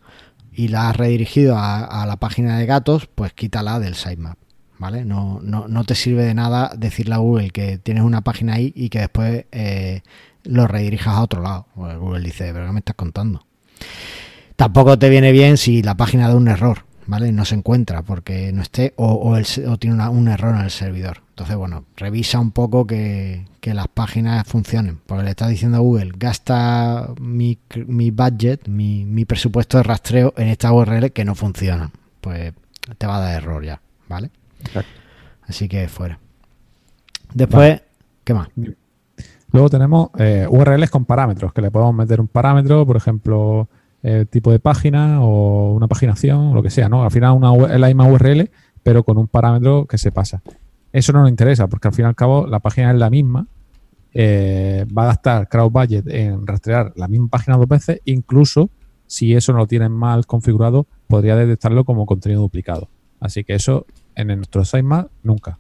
y la has redirigido a, a la página de gatos, pues quítala del sitemap. ¿Vale? No, no, no te sirve de nada decirle a Google que tienes una página ahí y que después eh, lo redirijas a otro lado. Pues Google dice, pero ¿qué me estás contando? Tampoco te viene bien si la página da un error, ¿vale? No se encuentra porque no esté o, o, el, o tiene una, un error en el servidor. Entonces, bueno, revisa un poco que, que, las páginas funcionen. Porque le estás diciendo a Google, gasta mi, mi budget, mi, mi, presupuesto de rastreo en esta URL que no funciona. Pues te va a dar error ya, ¿vale? Exacto. Así que fuera. Después, vale. ¿qué más? Luego tenemos eh, URLs con parámetros, que le podemos meter un parámetro, por ejemplo, el tipo de página o una paginación, o lo que sea, ¿no? Al final una, es la misma URL, pero con un parámetro que se pasa. Eso no nos interesa, porque al fin y al cabo la página es la misma. Eh, va a gastar crowd budget en rastrear la misma página dos veces, incluso si eso no lo tienen mal configurado, podría detectarlo como contenido duplicado. Así que eso en nuestro sitemap nunca.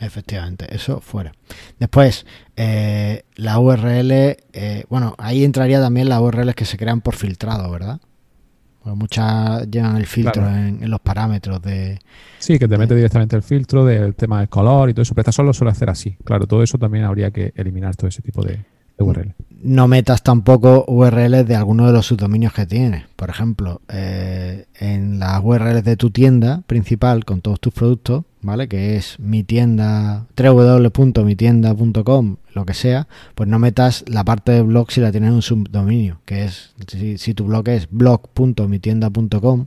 Efectivamente, eso fuera. Después, eh, la URL, eh, bueno, ahí entraría también las URLs que se crean por filtrado, ¿verdad? Bueno, muchas llevan el filtro claro. en, en, los parámetros de... Sí, que te mete directamente el filtro del tema del color y todo eso, pero esta solo suele hacer así. Claro, todo eso también habría que eliminar todo ese tipo de, de URL. No metas tampoco URLs de alguno de los subdominios que tienes. Por ejemplo, eh, en las URLs de tu tienda principal con todos tus productos, ¿vale? Que es mi tienda, www.mitienda.com, lo que sea, pues no metas la parte de blog si la tienes en un subdominio, que es, si, tu blog es blog.mitienda.com,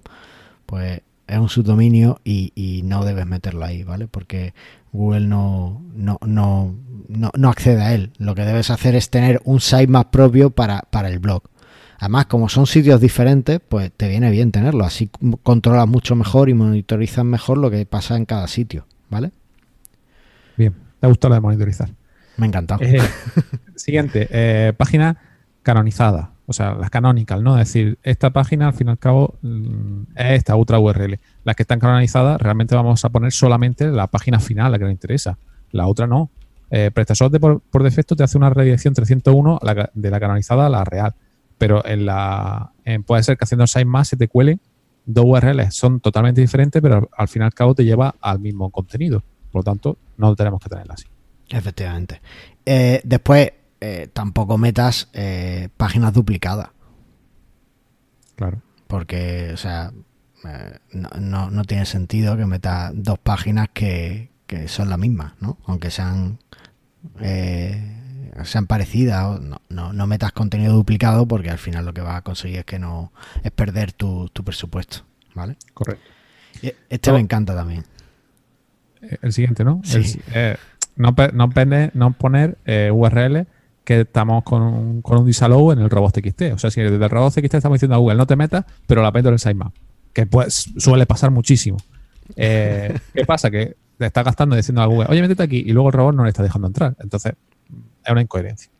pues es un subdominio y, y, no debes meterlo ahí, ¿vale? Porque Google no, no, no, no, accede a él. Lo que debes hacer es tener un sitemap propio para, para el blog. Además, como son sitios diferentes, pues te viene bien tenerlo. Así controlas mucho mejor y monitorizas mejor lo que pasa en cada sitio, ¿vale? Bien, te ha gustado lo de monitorizar. Me ha encantado. Eh, siguiente, eh, página canonizada, o sea, las canonical, ¿no? Es decir, esta página al fin y al cabo es esta otra URL. Las que están canonizadas, realmente vamos a poner solamente la página final, la que nos interesa. La otra no. Eh, de por, por, defecto te hace una redirección 301 la, de la canonizada a la real pero en la en, puede ser que haciendo el más se te cuelen dos URLs, son totalmente diferentes, pero al, fin y al cabo te lleva al mismo contenido. Por lo tanto, no tenemos que tenerla así. Efectivamente. Eh, después, eh, tampoco metas eh, páginas duplicadas. Claro. Porque, o sea, no, no, no, tiene sentido que metas dos páginas que, que son la misma, ¿no? Aunque sean sean parecidas, no, no, no, metas contenido duplicado porque al final lo que vas a conseguir es que no es perder tu, tu presupuesto, ¿vale? Correcto. Este no. me encanta también. El siguiente, ¿no? Sí. El, eh, no, no, pende, no, poner eh, URL que estamos con un, con un disallow en el robot TXT. O sea, si desde el robot TXT estamos diciendo a Google no te metas, pero la meto en el sitemap. Que pues suele pasar muchísimo. Eh, ¿Qué pasa? Que te está gastando diciendo a Google, oye, métete aquí, y luego el robot no le está dejando entrar. Entonces, es una incoherencia.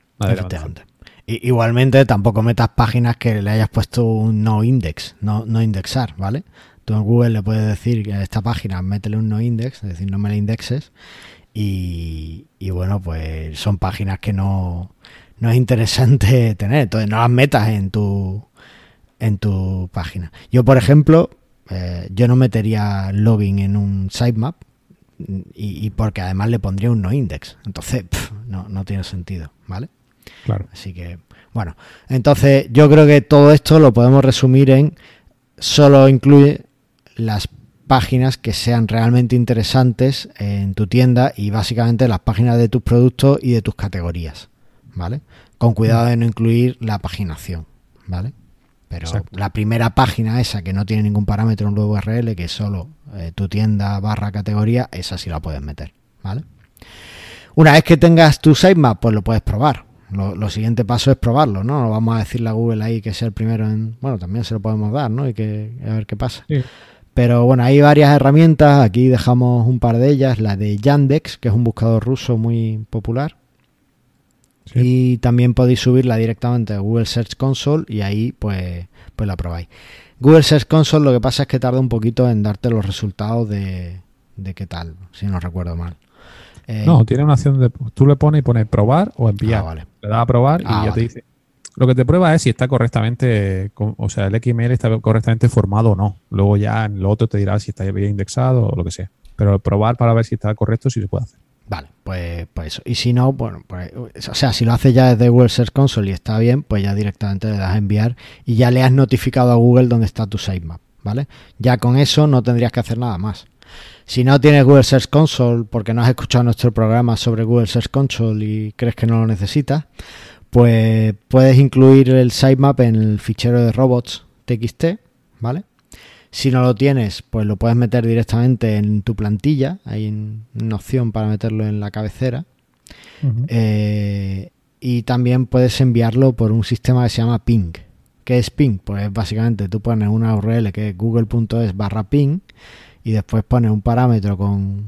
Igualmente tampoco metas páginas que le hayas puesto un no index, no, no indexar, ¿vale? Tú en Google le puedes decir que esta página métele un no index, es decir, no me la indexes. Y, y bueno, pues son páginas que no, no es interesante tener. Entonces no las metas en tu, en tu página. Yo, por ejemplo, eh, yo no metería login en un sitemap y, y porque además le pondría un no index. Entonces, no, no tiene sentido, ¿vale? Claro. Así que, bueno, entonces yo creo que todo esto lo podemos resumir en solo incluye las páginas que sean realmente interesantes en tu tienda y básicamente las páginas de tus productos y de tus categorías, ¿vale? Con cuidado de no incluir la paginación, ¿vale? Pero Exacto. la primera página esa que no tiene ningún parámetro en un URL, que es solo eh, tu tienda barra categoría, esa sí la puedes meter, ¿vale? Una vez que tengas tu sitemap, pues lo puedes probar. Lo, lo siguiente paso es probarlo, ¿no? No vamos a decirle a Google ahí que sea el primero en... Bueno, también se lo podemos dar, ¿no? Y que a ver qué pasa. Sí. Pero bueno, hay varias herramientas. Aquí dejamos un par de ellas. La de Yandex, que es un buscador ruso muy popular. Sí. Y también podéis subirla directamente a Google Search Console y ahí pues, pues la probáis. Google Search Console lo que pasa es que tarda un poquito en darte los resultados de, de qué tal, si no recuerdo mal. Eh, No, tiene una opción de. Tú le pones y pones probar o enviar. Ah, vale. Le das a probar y Ah, ya vale. te dice. Lo que te prueba es si está correctamente, o sea, el XML está correctamente formado o no. Luego ya en lo otro te dirá si está bien indexado o lo que sea. Pero probar para ver si está correcto sí se puede hacer. Vale, pues, pues eso. Y si no, bueno, pues, o sea, si lo haces ya desde Google Search Console y está bien, pues ya directamente le das a enviar y ya le has notificado a Google dónde está tu sitemap, ¿vale? Ya con eso no tendrías que hacer nada más. Si no tienes Google Search Console porque no has escuchado nuestro programa sobre Google Search Console y crees que no lo necesitas, pues puedes incluir el sitemap en el fichero de robots txt, ¿vale? Si no lo tienes, pues lo puedes meter directamente en tu plantilla. Hay un- una opción para meterlo en la cabecera. Eh, y también puedes enviarlo por un sistema que se llama ping. ¿Qué es ping? Pues básicamente tú pones una URL que es google.es barra ping y después pones un parámetro con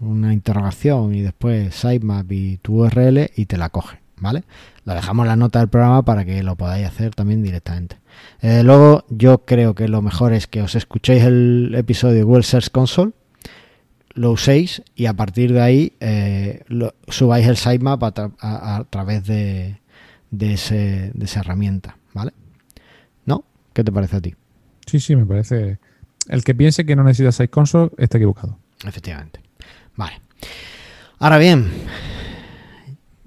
una interrogación y después sitemap y tu URL y te la coge, ¿vale? Lo dejamos en la nota del programa para que lo podáis hacer también directamente. Eh, luego yo creo que lo mejor es que os escuchéis el episodio de Google Search Console lo uséis y a partir de ahí eh, lo- subáis el sitemap a, tra- a- a través de, de, ese- de esa herramienta, ¿vale? ¿No? ¿Qué te parece a ti? Sí, sí, me parece. El que piense que no necesita Site Console está equivocado. Efectivamente. Vale. Ahora bien,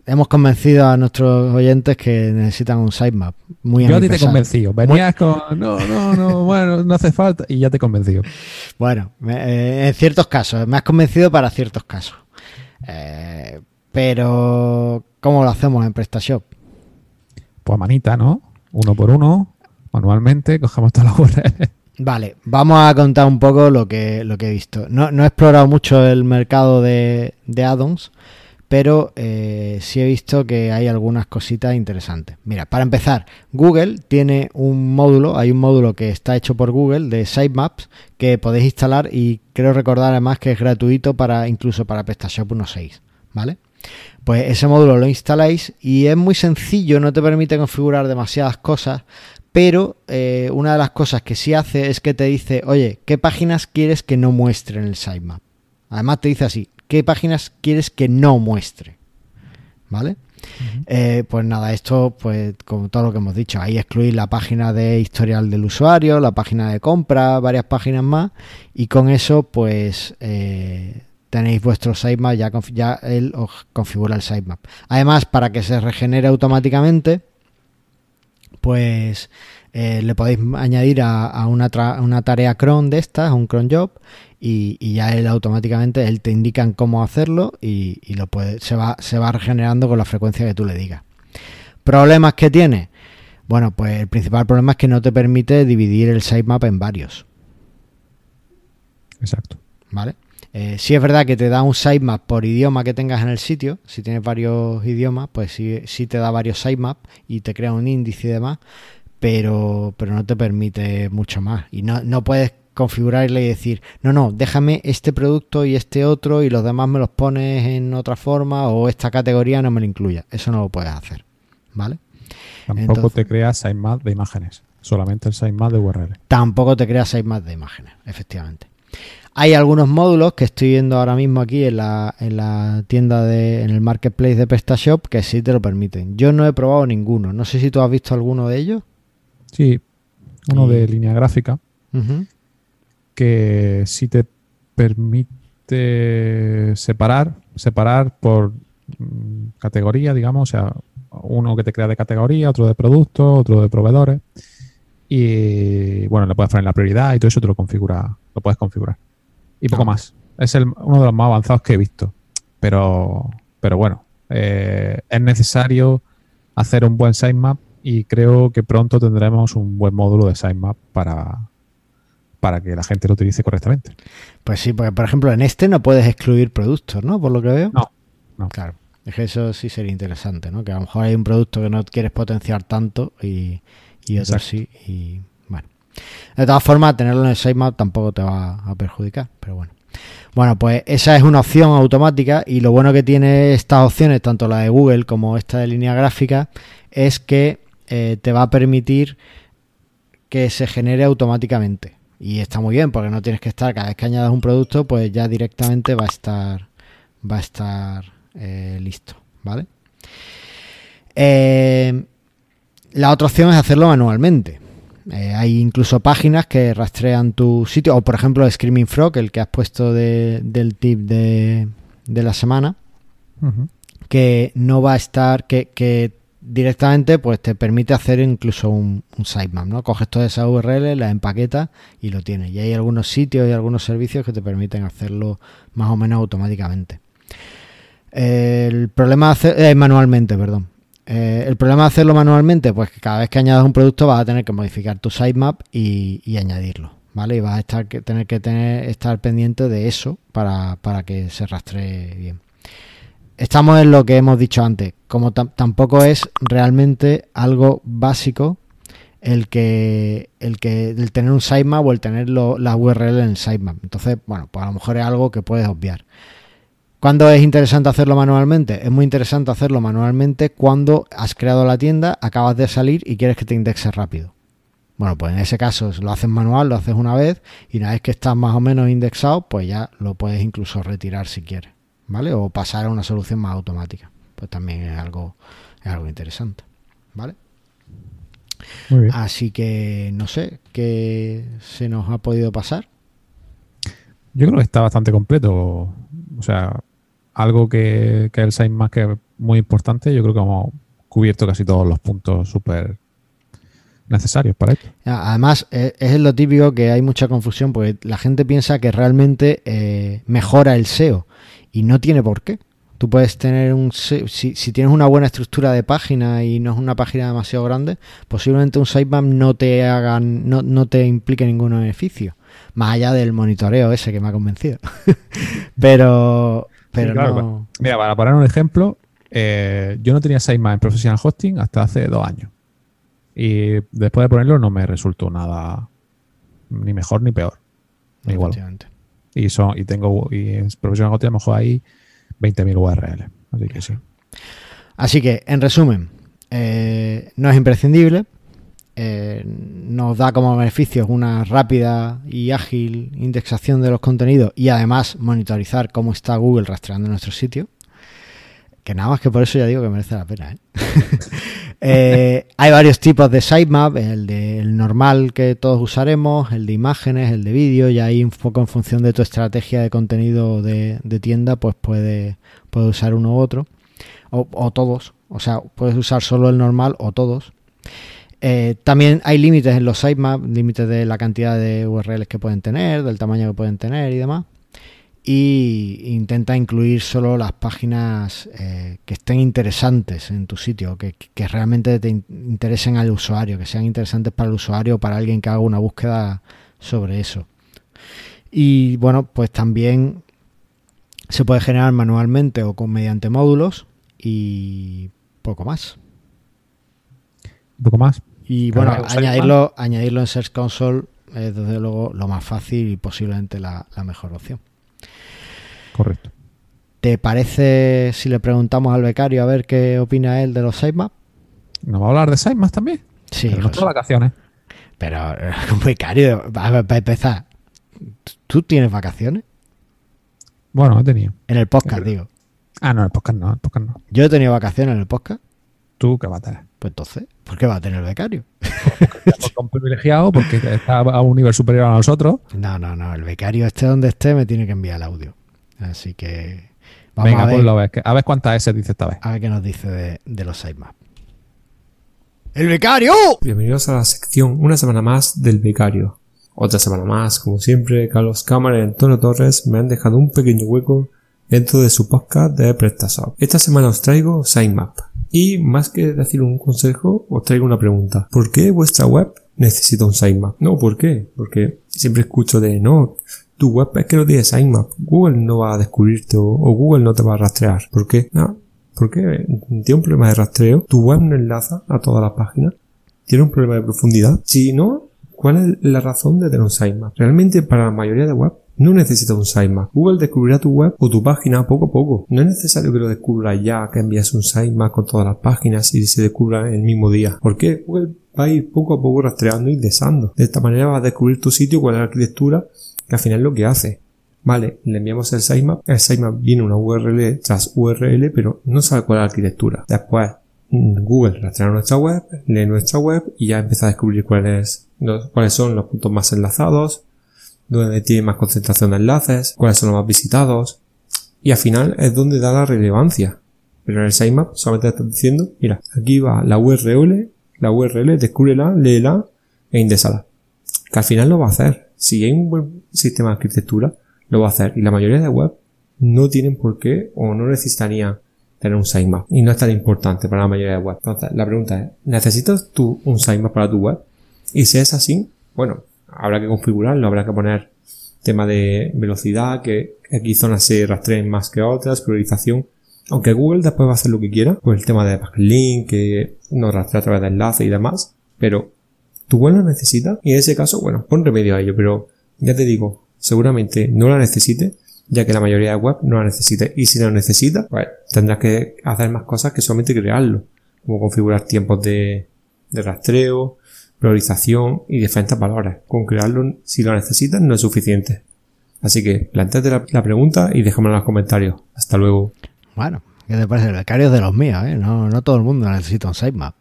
hemos convencido a nuestros oyentes que necesitan un sitemap. Muy Yo a ti te he convencido. Venías con. No, no, no, bueno, no hace falta. Y ya te he convencido. Bueno, eh, en ciertos casos, me has convencido para ciertos casos. Eh, pero, ¿cómo lo hacemos en PrestaShop? Pues a manita, ¿no? Uno por uno, manualmente, cogemos todas las URLs. Vale, vamos a contar un poco lo que, lo que he visto. No, no he explorado mucho el mercado de, de add-ons, pero eh, sí he visto que hay algunas cositas interesantes. Mira, para empezar, Google tiene un módulo, hay un módulo que está hecho por Google de sitemaps que podéis instalar y creo recordar además que es gratuito para incluso para PrestaShop 1.6, ¿vale? Pues ese módulo lo instaláis y es muy sencillo, no te permite configurar demasiadas cosas, pero eh, una de las cosas que sí hace es que te dice, oye, ¿qué páginas quieres que no muestre en el sitemap? Además te dice así, ¿qué páginas quieres que no muestre? ¿Vale? Eh, pues nada, esto, pues como todo lo que hemos dicho, ahí excluir la página de historial del usuario, la página de compra, varias páginas más, y con eso, pues eh, tenéis vuestro sitemap, ya, ya él os configura el sitemap. Además, para que se regenere automáticamente, pues eh, le podéis añadir a, a una, tra- una tarea cron de estas, a un cron job, y, y ya él automáticamente él te indican cómo hacerlo y, y lo puede, se va, se va regenerando con la frecuencia que tú le digas. ¿Problemas que tiene? Bueno, pues el principal problema es que no te permite dividir el sitemap en varios. Exacto. ¿Vale? Eh, sí es verdad que te da un sitemap por idioma que tengas en el sitio. Si tienes varios idiomas, pues sí, sí te da varios sitemaps y te crea un índice y demás, pero, pero no te permite mucho más. Y no, no puedes configurarle y decir, no, no, déjame este producto y este otro y los demás me los pones en otra forma o esta categoría no me lo incluya. Eso no lo puedes hacer. ¿Vale? Tampoco Entonces- te creas sitemap de imágenes. Solamente el sitemap de URL. tampoco te creas sitemaps de imágenes, efectivamente. Hay algunos módulos que estoy viendo ahora mismo aquí en la, en la tienda de, en el marketplace de PrestaShop que sí te lo permiten. Yo no he probado ninguno. No sé si tú has visto alguno de ellos. Sí, uno Y- de línea gráfica. Que sí te permite separar, separar por mm, categoría, digamos, o sea, uno que te crea de categoría, otro de productos, otro de proveedores. Y bueno, le puedes poner la prioridad y todo eso te lo configura, lo puedes configurar. Y poco Ah. más. Es el- uno de los más avanzados que he visto. Pero, pero bueno, eh, es necesario hacer un buen sitemap y creo que pronto tendremos un buen módulo de sitemap para, para que la gente lo utilice correctamente. Pues sí, porque por ejemplo en este no puedes excluir productos, ¿no? Por lo que veo. No, no. Claro. Es que eso sí sería interesante, ¿no? Que a lo mejor hay un producto que no quieres potenciar tanto y, y otro Exacto. sí. Y bueno. De todas formas, tenerlo en el sitemap tampoco te va a perjudicar, pero bueno. Bueno, pues esa es una opción automática y lo bueno que tiene estas opciones, tanto la de Google como esta de línea gráfica, es que eh, te va a permitir que se genere automáticamente. Y está muy bien, porque no tienes que estar, cada vez que añadas un producto, pues ya directamente va a estar, va a estar eh, listo, ¿vale? Eh, la otra opción es hacerlo manualmente. Eh, hay incluso páginas que rastrean tu sitio, o por ejemplo Screaming Frog, el que has puesto de- del tip de, de la semana, que no va a estar, que, que directamente pues te permite hacer incluso un, sitemap, ¿no? Coges todas esas URL, las empaquetas y lo tienes. Y hay algunos sitios y algunos servicios que te permiten hacerlo más o menos automáticamente. El problema de hacer, eh, manualmente, perdón. Eh, el problema de hacerlo manualmente, pues que cada vez que añadas un producto vas a tener que modificar tu sitemap y, y añadirlo, ¿vale? Y vas a estar que tener que tener estar pendiente de eso para, para que se rastree bien. Estamos en lo que hemos dicho antes, como tam- tampoco es realmente algo básico el que el que el tener un sitemap o el tener lo- la URL en el sitemap. Entonces, bueno, pues a lo mejor es algo que puedes obviar. ¿Cuándo es interesante hacerlo manualmente? Es muy interesante hacerlo manualmente cuando has creado la tienda, acabas de salir y quieres que te indexe rápido. Bueno, pues en ese caso lo haces manual, lo haces una vez y una vez que estás más o menos indexado, pues ya lo puedes incluso retirar si quieres, ¿vale? O pasar a una solución más automática. Pues también es algo, es algo interesante, ¿vale? Muy bien. Así que no sé qué se nos ha podido pasar. Yo creo que está bastante completo. O sea, algo que, que el sitemap que muy importante, yo creo que hemos cubierto casi todos los puntos súper necesarios para esto. Además, eh, es lo típico que hay mucha confusión porque la gente piensa que realmente eh, mejora el SEO y no tiene por qué. Tú puedes tener un si, si tienes una buena estructura de página y no es una página demasiado grande, posiblemente un sitemap no te hagan, no, no te implique ningún beneficio, más allá del monitoreo ese que me ha convencido. pero, pero Sí, claro, no. Mira, para poner un ejemplo, eh, yo no tenía sitemap en Professional Hosting hasta hace dos años. Y después de ponerlo no me resultó nada ni mejor ni peor. Igual. Y, son, y tengo y en Professional Hosting a lo mejor hay 20.000 URL. Así que sí. Así que, en resumen, eh, no es imprescindible. eh, nos da como beneficios una rápida y ágil indexación de los contenidos y además monitorizar cómo está Google rastreando nuestro sitio. Que nada más que por eso ya digo que merece la pena. ¿eh? Eh, hay varios tipos de sitemap, el de el normal que todos usaremos, el de imágenes, el de vídeo, y ahí un poco en función de tu estrategia de contenido de, tienda, pues puedes puede usar uno u otro, o, o todos, o sea, puedes usar solo el normal o todos. Eh, también hay límites en los sitemaps, límites de la cantidad de URLs que pueden tener, del tamaño que pueden tener y demás. Y intenta incluir solo las páginas eh, que estén interesantes en tu sitio, que, que realmente te in- interesen al usuario, que sean interesantes para el usuario o para alguien que haga una búsqueda sobre eso. Y bueno, pues también se puede generar manualmente o con mediante módulos y poco más. Un poco más. Y Claro, bueno, añadirlo, añadirlo en Search Console es desde luego lo más fácil y posiblemente la, la mejor opción. Correcto. ¿Te parece si le preguntamos al becario a ver qué opina él de los sitemaps? ¿Nos va a hablar de sitemaps también? Sí, Pero no vacaciones. pero eh, un becario, para empezar, ¿tú tienes vacaciones? Bueno, he tenido. En el podcast, digo. Ah, no, el podcast no, el podcast no. Yo he tenido vacaciones en el podcast. Tú, ¿qué va a tener? Pues entonces, ¿por qué va a tener becario? Con privilegiado porque está a un nivel superior a nosotros. No, no, no. El becario esté donde esté me tiene que enviar el audio. Así que vamos Venga, a ver, ponlo a ver. que- A ver cuántas S dice esta vez. a ver qué nos dice de, de los sitemaps. ¡El becario! Bienvenidos a la sección una semana más del becario. Otra semana más, como siempre, Carlos Cámara y Antonio Torres me han dejado un pequeño hueco dentro de su podcast de PrestaShop. Esta semana os traigo Sitemap. Y más que decir un consejo, os traigo una pregunta. ¿Por qué vuestra web necesita un sitemap? No, ¿por qué? Porque siempre escucho de no, tu web es que no tiene sitemap. Google no va a descubrirte o, Google no te va a rastrear. ¿Por qué? No, porque tiene un problema de rastreo. Tu web no enlaza a todas las páginas. Tiene un problema de profundidad. Si no, ¿cuál es la razón de tener un sitemap? Realmente para la mayoría de web no necesita un sitemap. Google descubrirá tu web o tu página poco a poco. No es necesario que lo descubra ya, que envíes un sitemap con todas las páginas y se descubra el mismo día. ¿Por qué? Google va a ir poco a poco rastreando y indexando. De esta manera va a descubrir tu sitio, cuál es la arquitectura, que al final es lo que hace. Vale, le enviamos el sitemap, el sitemap viene una URL tras URL, pero no sabe cuál es la arquitectura. Después, mm, Google rastrea nuestra web, lee nuestra web y ya empieza a descubrir cuáles son los puntos más enlazados, donde tiene más concentración de enlaces, cuáles son los más visitados, y al final es donde da la relevancia. Pero en el sitemap solamente te está diciendo, mira, aquí va la URL, la URL, descúbrela, léela e indexala. Que al final lo va a hacer. Si hay un buen sistema de arquitectura, lo va a hacer. Y la mayoría de web no tienen por qué o no necesitaría tener un sitemap. Y no es tan importante para la mayoría de web. Entonces, la pregunta es, ¿necesitas tú un sitemap para tu web? Y si es así, bueno, habrá que configurarlo, habrá que poner tema de velocidad, que aquí zonas se rastreen más que otras, priorización. Aunque Google después va a hacer lo que quiera, pues el tema de backlink, que nos rastrea a través de enlaces y demás, pero tu web lo necesita y en ese caso, bueno, pon remedio a ello, pero ya te digo, seguramente no la necesite, ya que la mayoría de web no la necesita y si la necesita, pues tendrás que hacer más cosas que solamente crearlo, como configurar tiempos de rastreo, priorización y diferentes valores. Con crearlo, si lo necesitas, no es suficiente. Así que planteate la, la pregunta y déjamela en los comentarios. Hasta luego. Bueno, ¿qué te parece? El becario es de los míos, ¿eh? No, no todo el mundo necesita un sitemap.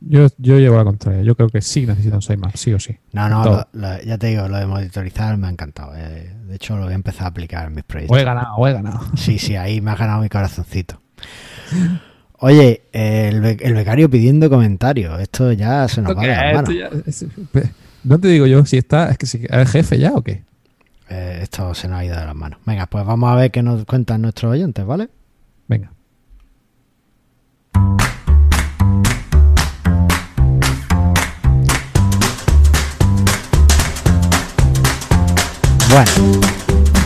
Yo, yo llevo la contraria. Yo creo que sí necesita un sitemap, sí o sí. No, no, Todo. lo- lo- ya te digo, lo de monitorizar me ha encantado. eh. De hecho, lo voy a empezar a aplicar en mis O proyectos. he ganado, o he ganado. Sí, sí, ahí me ha ganado mi corazoncito. Oye, el, be- el becario pidiendo comentarios. Esto ya se nos va de las no te digo yo si está, es que si es jefe ya o qué. Eh, esto se nos ha ido de las manos. Venga, pues vamos a ver qué nos cuentan nuestros oyentes, ¿vale? Venga. Bueno,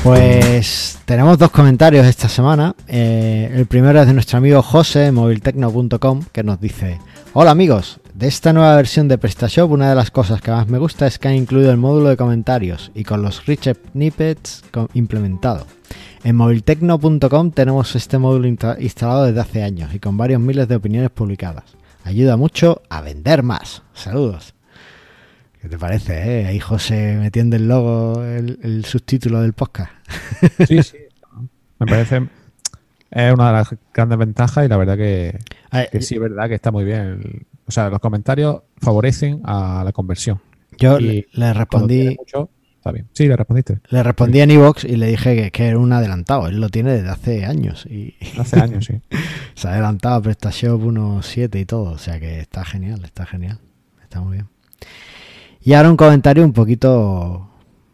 pues tenemos dos comentarios esta semana. Eh, el primero es de nuestro amigo José, moviltecno.com, que nos dice: Hola amigos, de esta nueva versión de PrestaShop, una de las cosas que más me gusta es que ha incluido el módulo de comentarios y con los rich snippets implementado. En moviltecno.com tenemos este módulo insta- instalado desde hace años y con varios miles de opiniones publicadas. Ayuda mucho a vender más. Saludos. ¿Qué te parece, eh? Ahí José metiendo el logo, el, el subtítulo del podcast. Sí, sí. Me parece. Es una de las grandes ventajas y la verdad que, ver, que sí es verdad que está muy bien. O sea, los comentarios favorecen a la conversión. Yo y le, respondí, mucho, está bien. Sí, le respondiste. le respondí en iVoox y le dije que, que era un adelantado. Él lo tiene desde hace años y Hace años, sí. se ha adelantado a PrestaShop 1.7 y todo. O sea que está genial, está genial. Está muy bien. Y ahora un comentario un poquito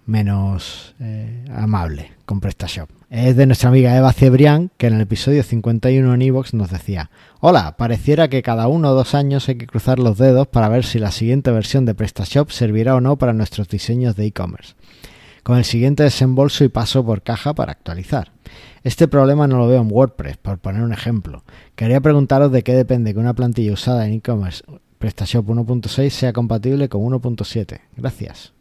menos eh, amable con PrestaShop. Es de nuestra amiga Eva Cebrián, que en el episodio 51 en iVoox nos decía Hola, pareciera que cada uno o dos años hay que cruzar los dedos para ver si la siguiente versión de PrestaShop servirá o no para nuestros diseños de e-commerce. Con el siguiente desembolso y paso por caja para actualizar. Este problema no lo veo en WordPress, por poner un ejemplo. Quería preguntaros de qué depende que una plantilla usada en e-commerce PrestaShop 1.6 sea compatible con 1.7. Gracias.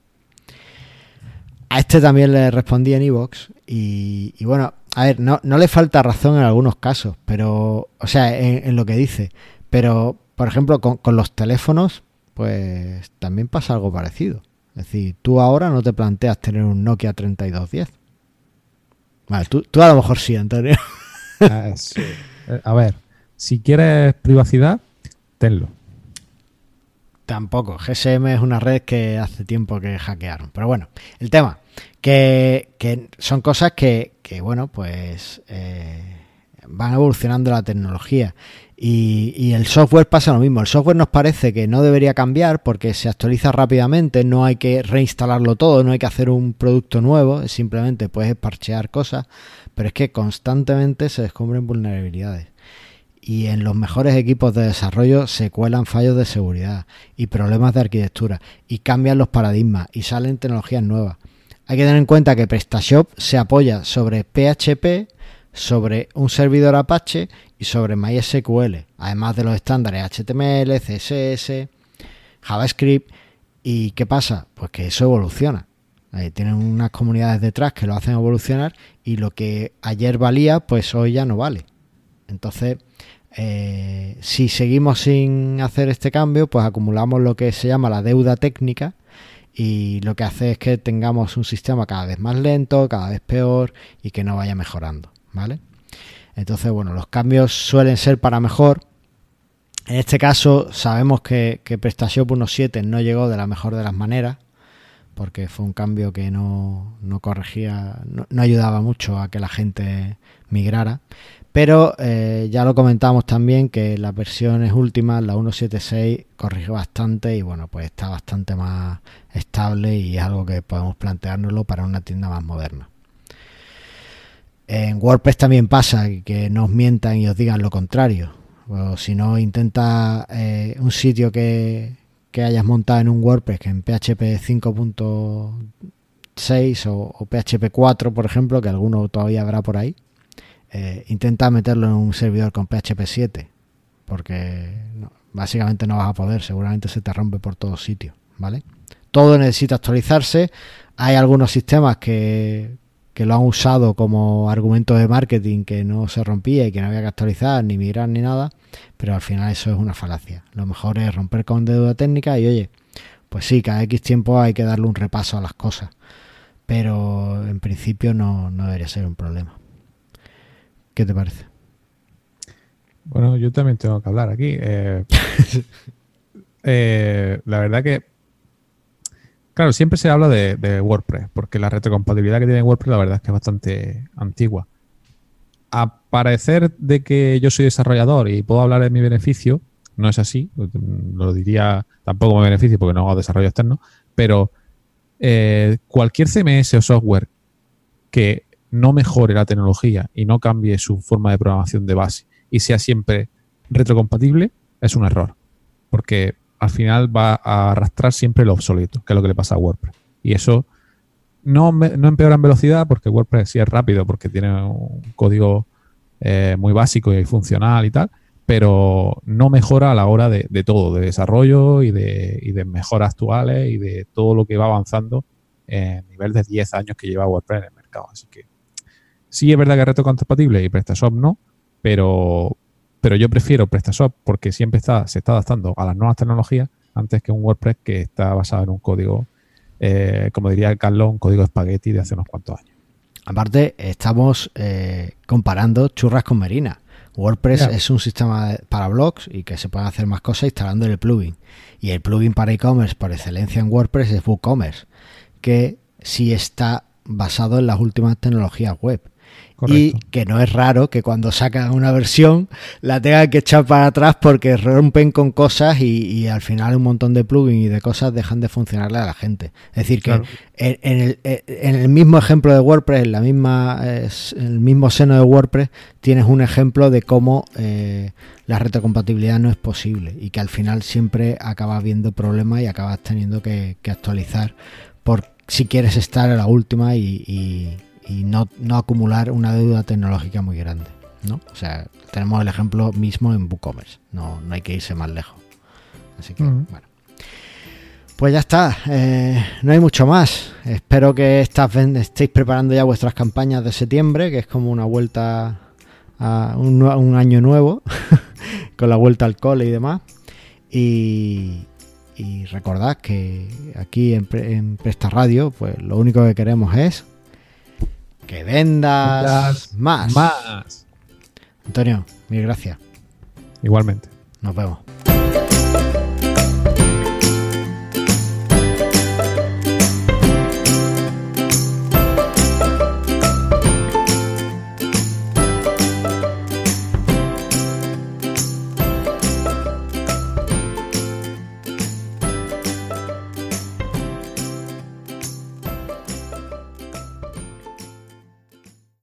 A este también le respondí en iVoox y, bueno, a ver, no, le falta razón en algunos casos, pero, o sea, en, lo que dice, pero, por ejemplo, con, los teléfonos, pues también pasa algo parecido. Es decir, tú ahora no te planteas tener un Nokia 3210. Vale, tú, tú a lo mejor sí, Antonio. Ah. Eh, A ver, si quieres privacidad, tenlo. Tampoco. GSM es una red que hace tiempo que hackearon. Pero bueno, el tema, que, son cosas que, que bueno, pues eh, van evolucionando la tecnología. Y, y, el software pasa lo mismo. El software nos parece que no debería cambiar porque se actualiza rápidamente, no hay que reinstalarlo todo, no hay que hacer un producto nuevo, simplemente puedes parchear cosas, pero es que constantemente se descubren vulnerabilidades. Y en los mejores equipos de desarrollo se cuelan fallos de seguridad y problemas de arquitectura y cambian los paradigmas y salen tecnologías nuevas. Hay que tener en cuenta que PrestaShop se apoya sobre PHP, sobre un servidor Apache y sobre MySQL, además de los estándares HTML, CSS, JavaScript. ¿Y qué pasa? Pues que eso evoluciona. Eh, tienen unas comunidades detrás que lo hacen evolucionar y lo que ayer valía, pues hoy ya no vale. Entonces, eh, si seguimos sin hacer este cambio, pues acumulamos lo que se llama la deuda técnica y lo que hace es que tengamos un sistema cada vez más lento, cada vez peor y que no vaya mejorando, ¿vale? Entonces, bueno, los cambios suelen ser para mejor. En este caso, sabemos que, que PrestaShop 1.7 no llegó de la mejor de las maneras, porque fue un cambio que no, no corregía, no, no, ayudaba mucho a que la gente migrara. Pero eh, ya lo comentamos también que las versiones últimas, la 1.7.6, corrige bastante y bueno, pues está bastante más estable y es algo que podemos planteárnoslo para una tienda más moderna. En WordPress también pasa que nos mientan y os digan lo contrario. O si no, intenta eh, un sitio que, que, hayas montado en un WordPress que en PHP 5.6 o, o, PHP 4, por ejemplo, que alguno todavía habrá por ahí. Eh, intenta meterlo en un servidor con PHP 7, porque básicamente no vas a poder, seguramente se te rompe por todos sitios, ¿vale? Todo necesita actualizarse. Hay algunos sistemas que, que lo han usado como argumento de marketing que no se rompía y que no había que actualizar, ni migrar, ni nada, pero al final eso es una falacia. Lo mejor es romper con deuda técnica y oye, pues sí, cada X tiempo hay que darle un repaso a las cosas, pero en principio no, no debería ser un problema. ¿Qué te parece? Bueno, yo también tengo que hablar aquí. Eh, eh, la verdad que, claro, siempre se habla de, de, WordPress, porque la retrocompatibilidad que tiene WordPress la verdad es que es bastante antigua. A parecer de que yo soy desarrollador y puedo hablar de mi beneficio, no es así, lo diría tampoco como beneficio porque no hago desarrollo externo, pero eh, cualquier CMS o software que no mejore la tecnología y no cambie su forma de programación de base y sea siempre retrocompatible, es un error. Porque al final va a arrastrar siempre lo obsoleto, que es lo que le pasa a WordPress. Y eso no, no empeora en velocidad porque WordPress sí es rápido, porque tiene un código eh, muy básico y funcional y tal, pero no mejora a la hora de, de todo, de desarrollo y de, y de mejoras actuales y de todo lo que va avanzando en nivel de 10 años que lleva WordPress en el mercado. Así que Sí es verdad que es retrocompatible y PrestaShop no, pero, pero yo prefiero PrestaShop porque siempre está, se está adaptando a las nuevas tecnologías antes que un WordPress que está basado en un código, eh, como diría Carlos, un código espagueti de hace unos cuantos años. Aparte, estamos eh, comparando churras con merinas. WordPress yeah. es un sistema para blogs y que se pueden hacer más cosas instalando el plugin. Y el plugin para e-commerce por excelencia en WordPress es WooCommerce, que sí está basado en las últimas tecnologías web. Correcto. Y que no es raro que cuando sacan una versión la tengan que echar para atrás porque rompen con cosas y, y al final un montón de plugins y de cosas dejan de funcionarle a la gente. Es decir, que claro. en, en, el, en, el, mismo ejemplo de WordPress, en la misma, en el mismo seno de WordPress, tienes un ejemplo de cómo eh, la retrocompatibilidad no es posible y que al final siempre acabas viendo problemas y acabas teniendo que, que actualizar por si quieres estar a la última y, y y no, no, acumular una deuda tecnológica muy grande. ¿no? O sea, tenemos el ejemplo mismo en WooCommerce, no, no hay que irse más lejos. Así que, uh -huh. bueno. Pues ya está, eh, no hay mucho más. Espero que estás, estéis preparando ya vuestras campañas de septiembre, que es como una vuelta a un, un año nuevo, con la vuelta al cole y demás. Y, y recordad que aquí en, en Presta Radio, pues lo único que queremos es que vendas más. Más. Antonio, mil gracias. Igualmente. Nos vemos.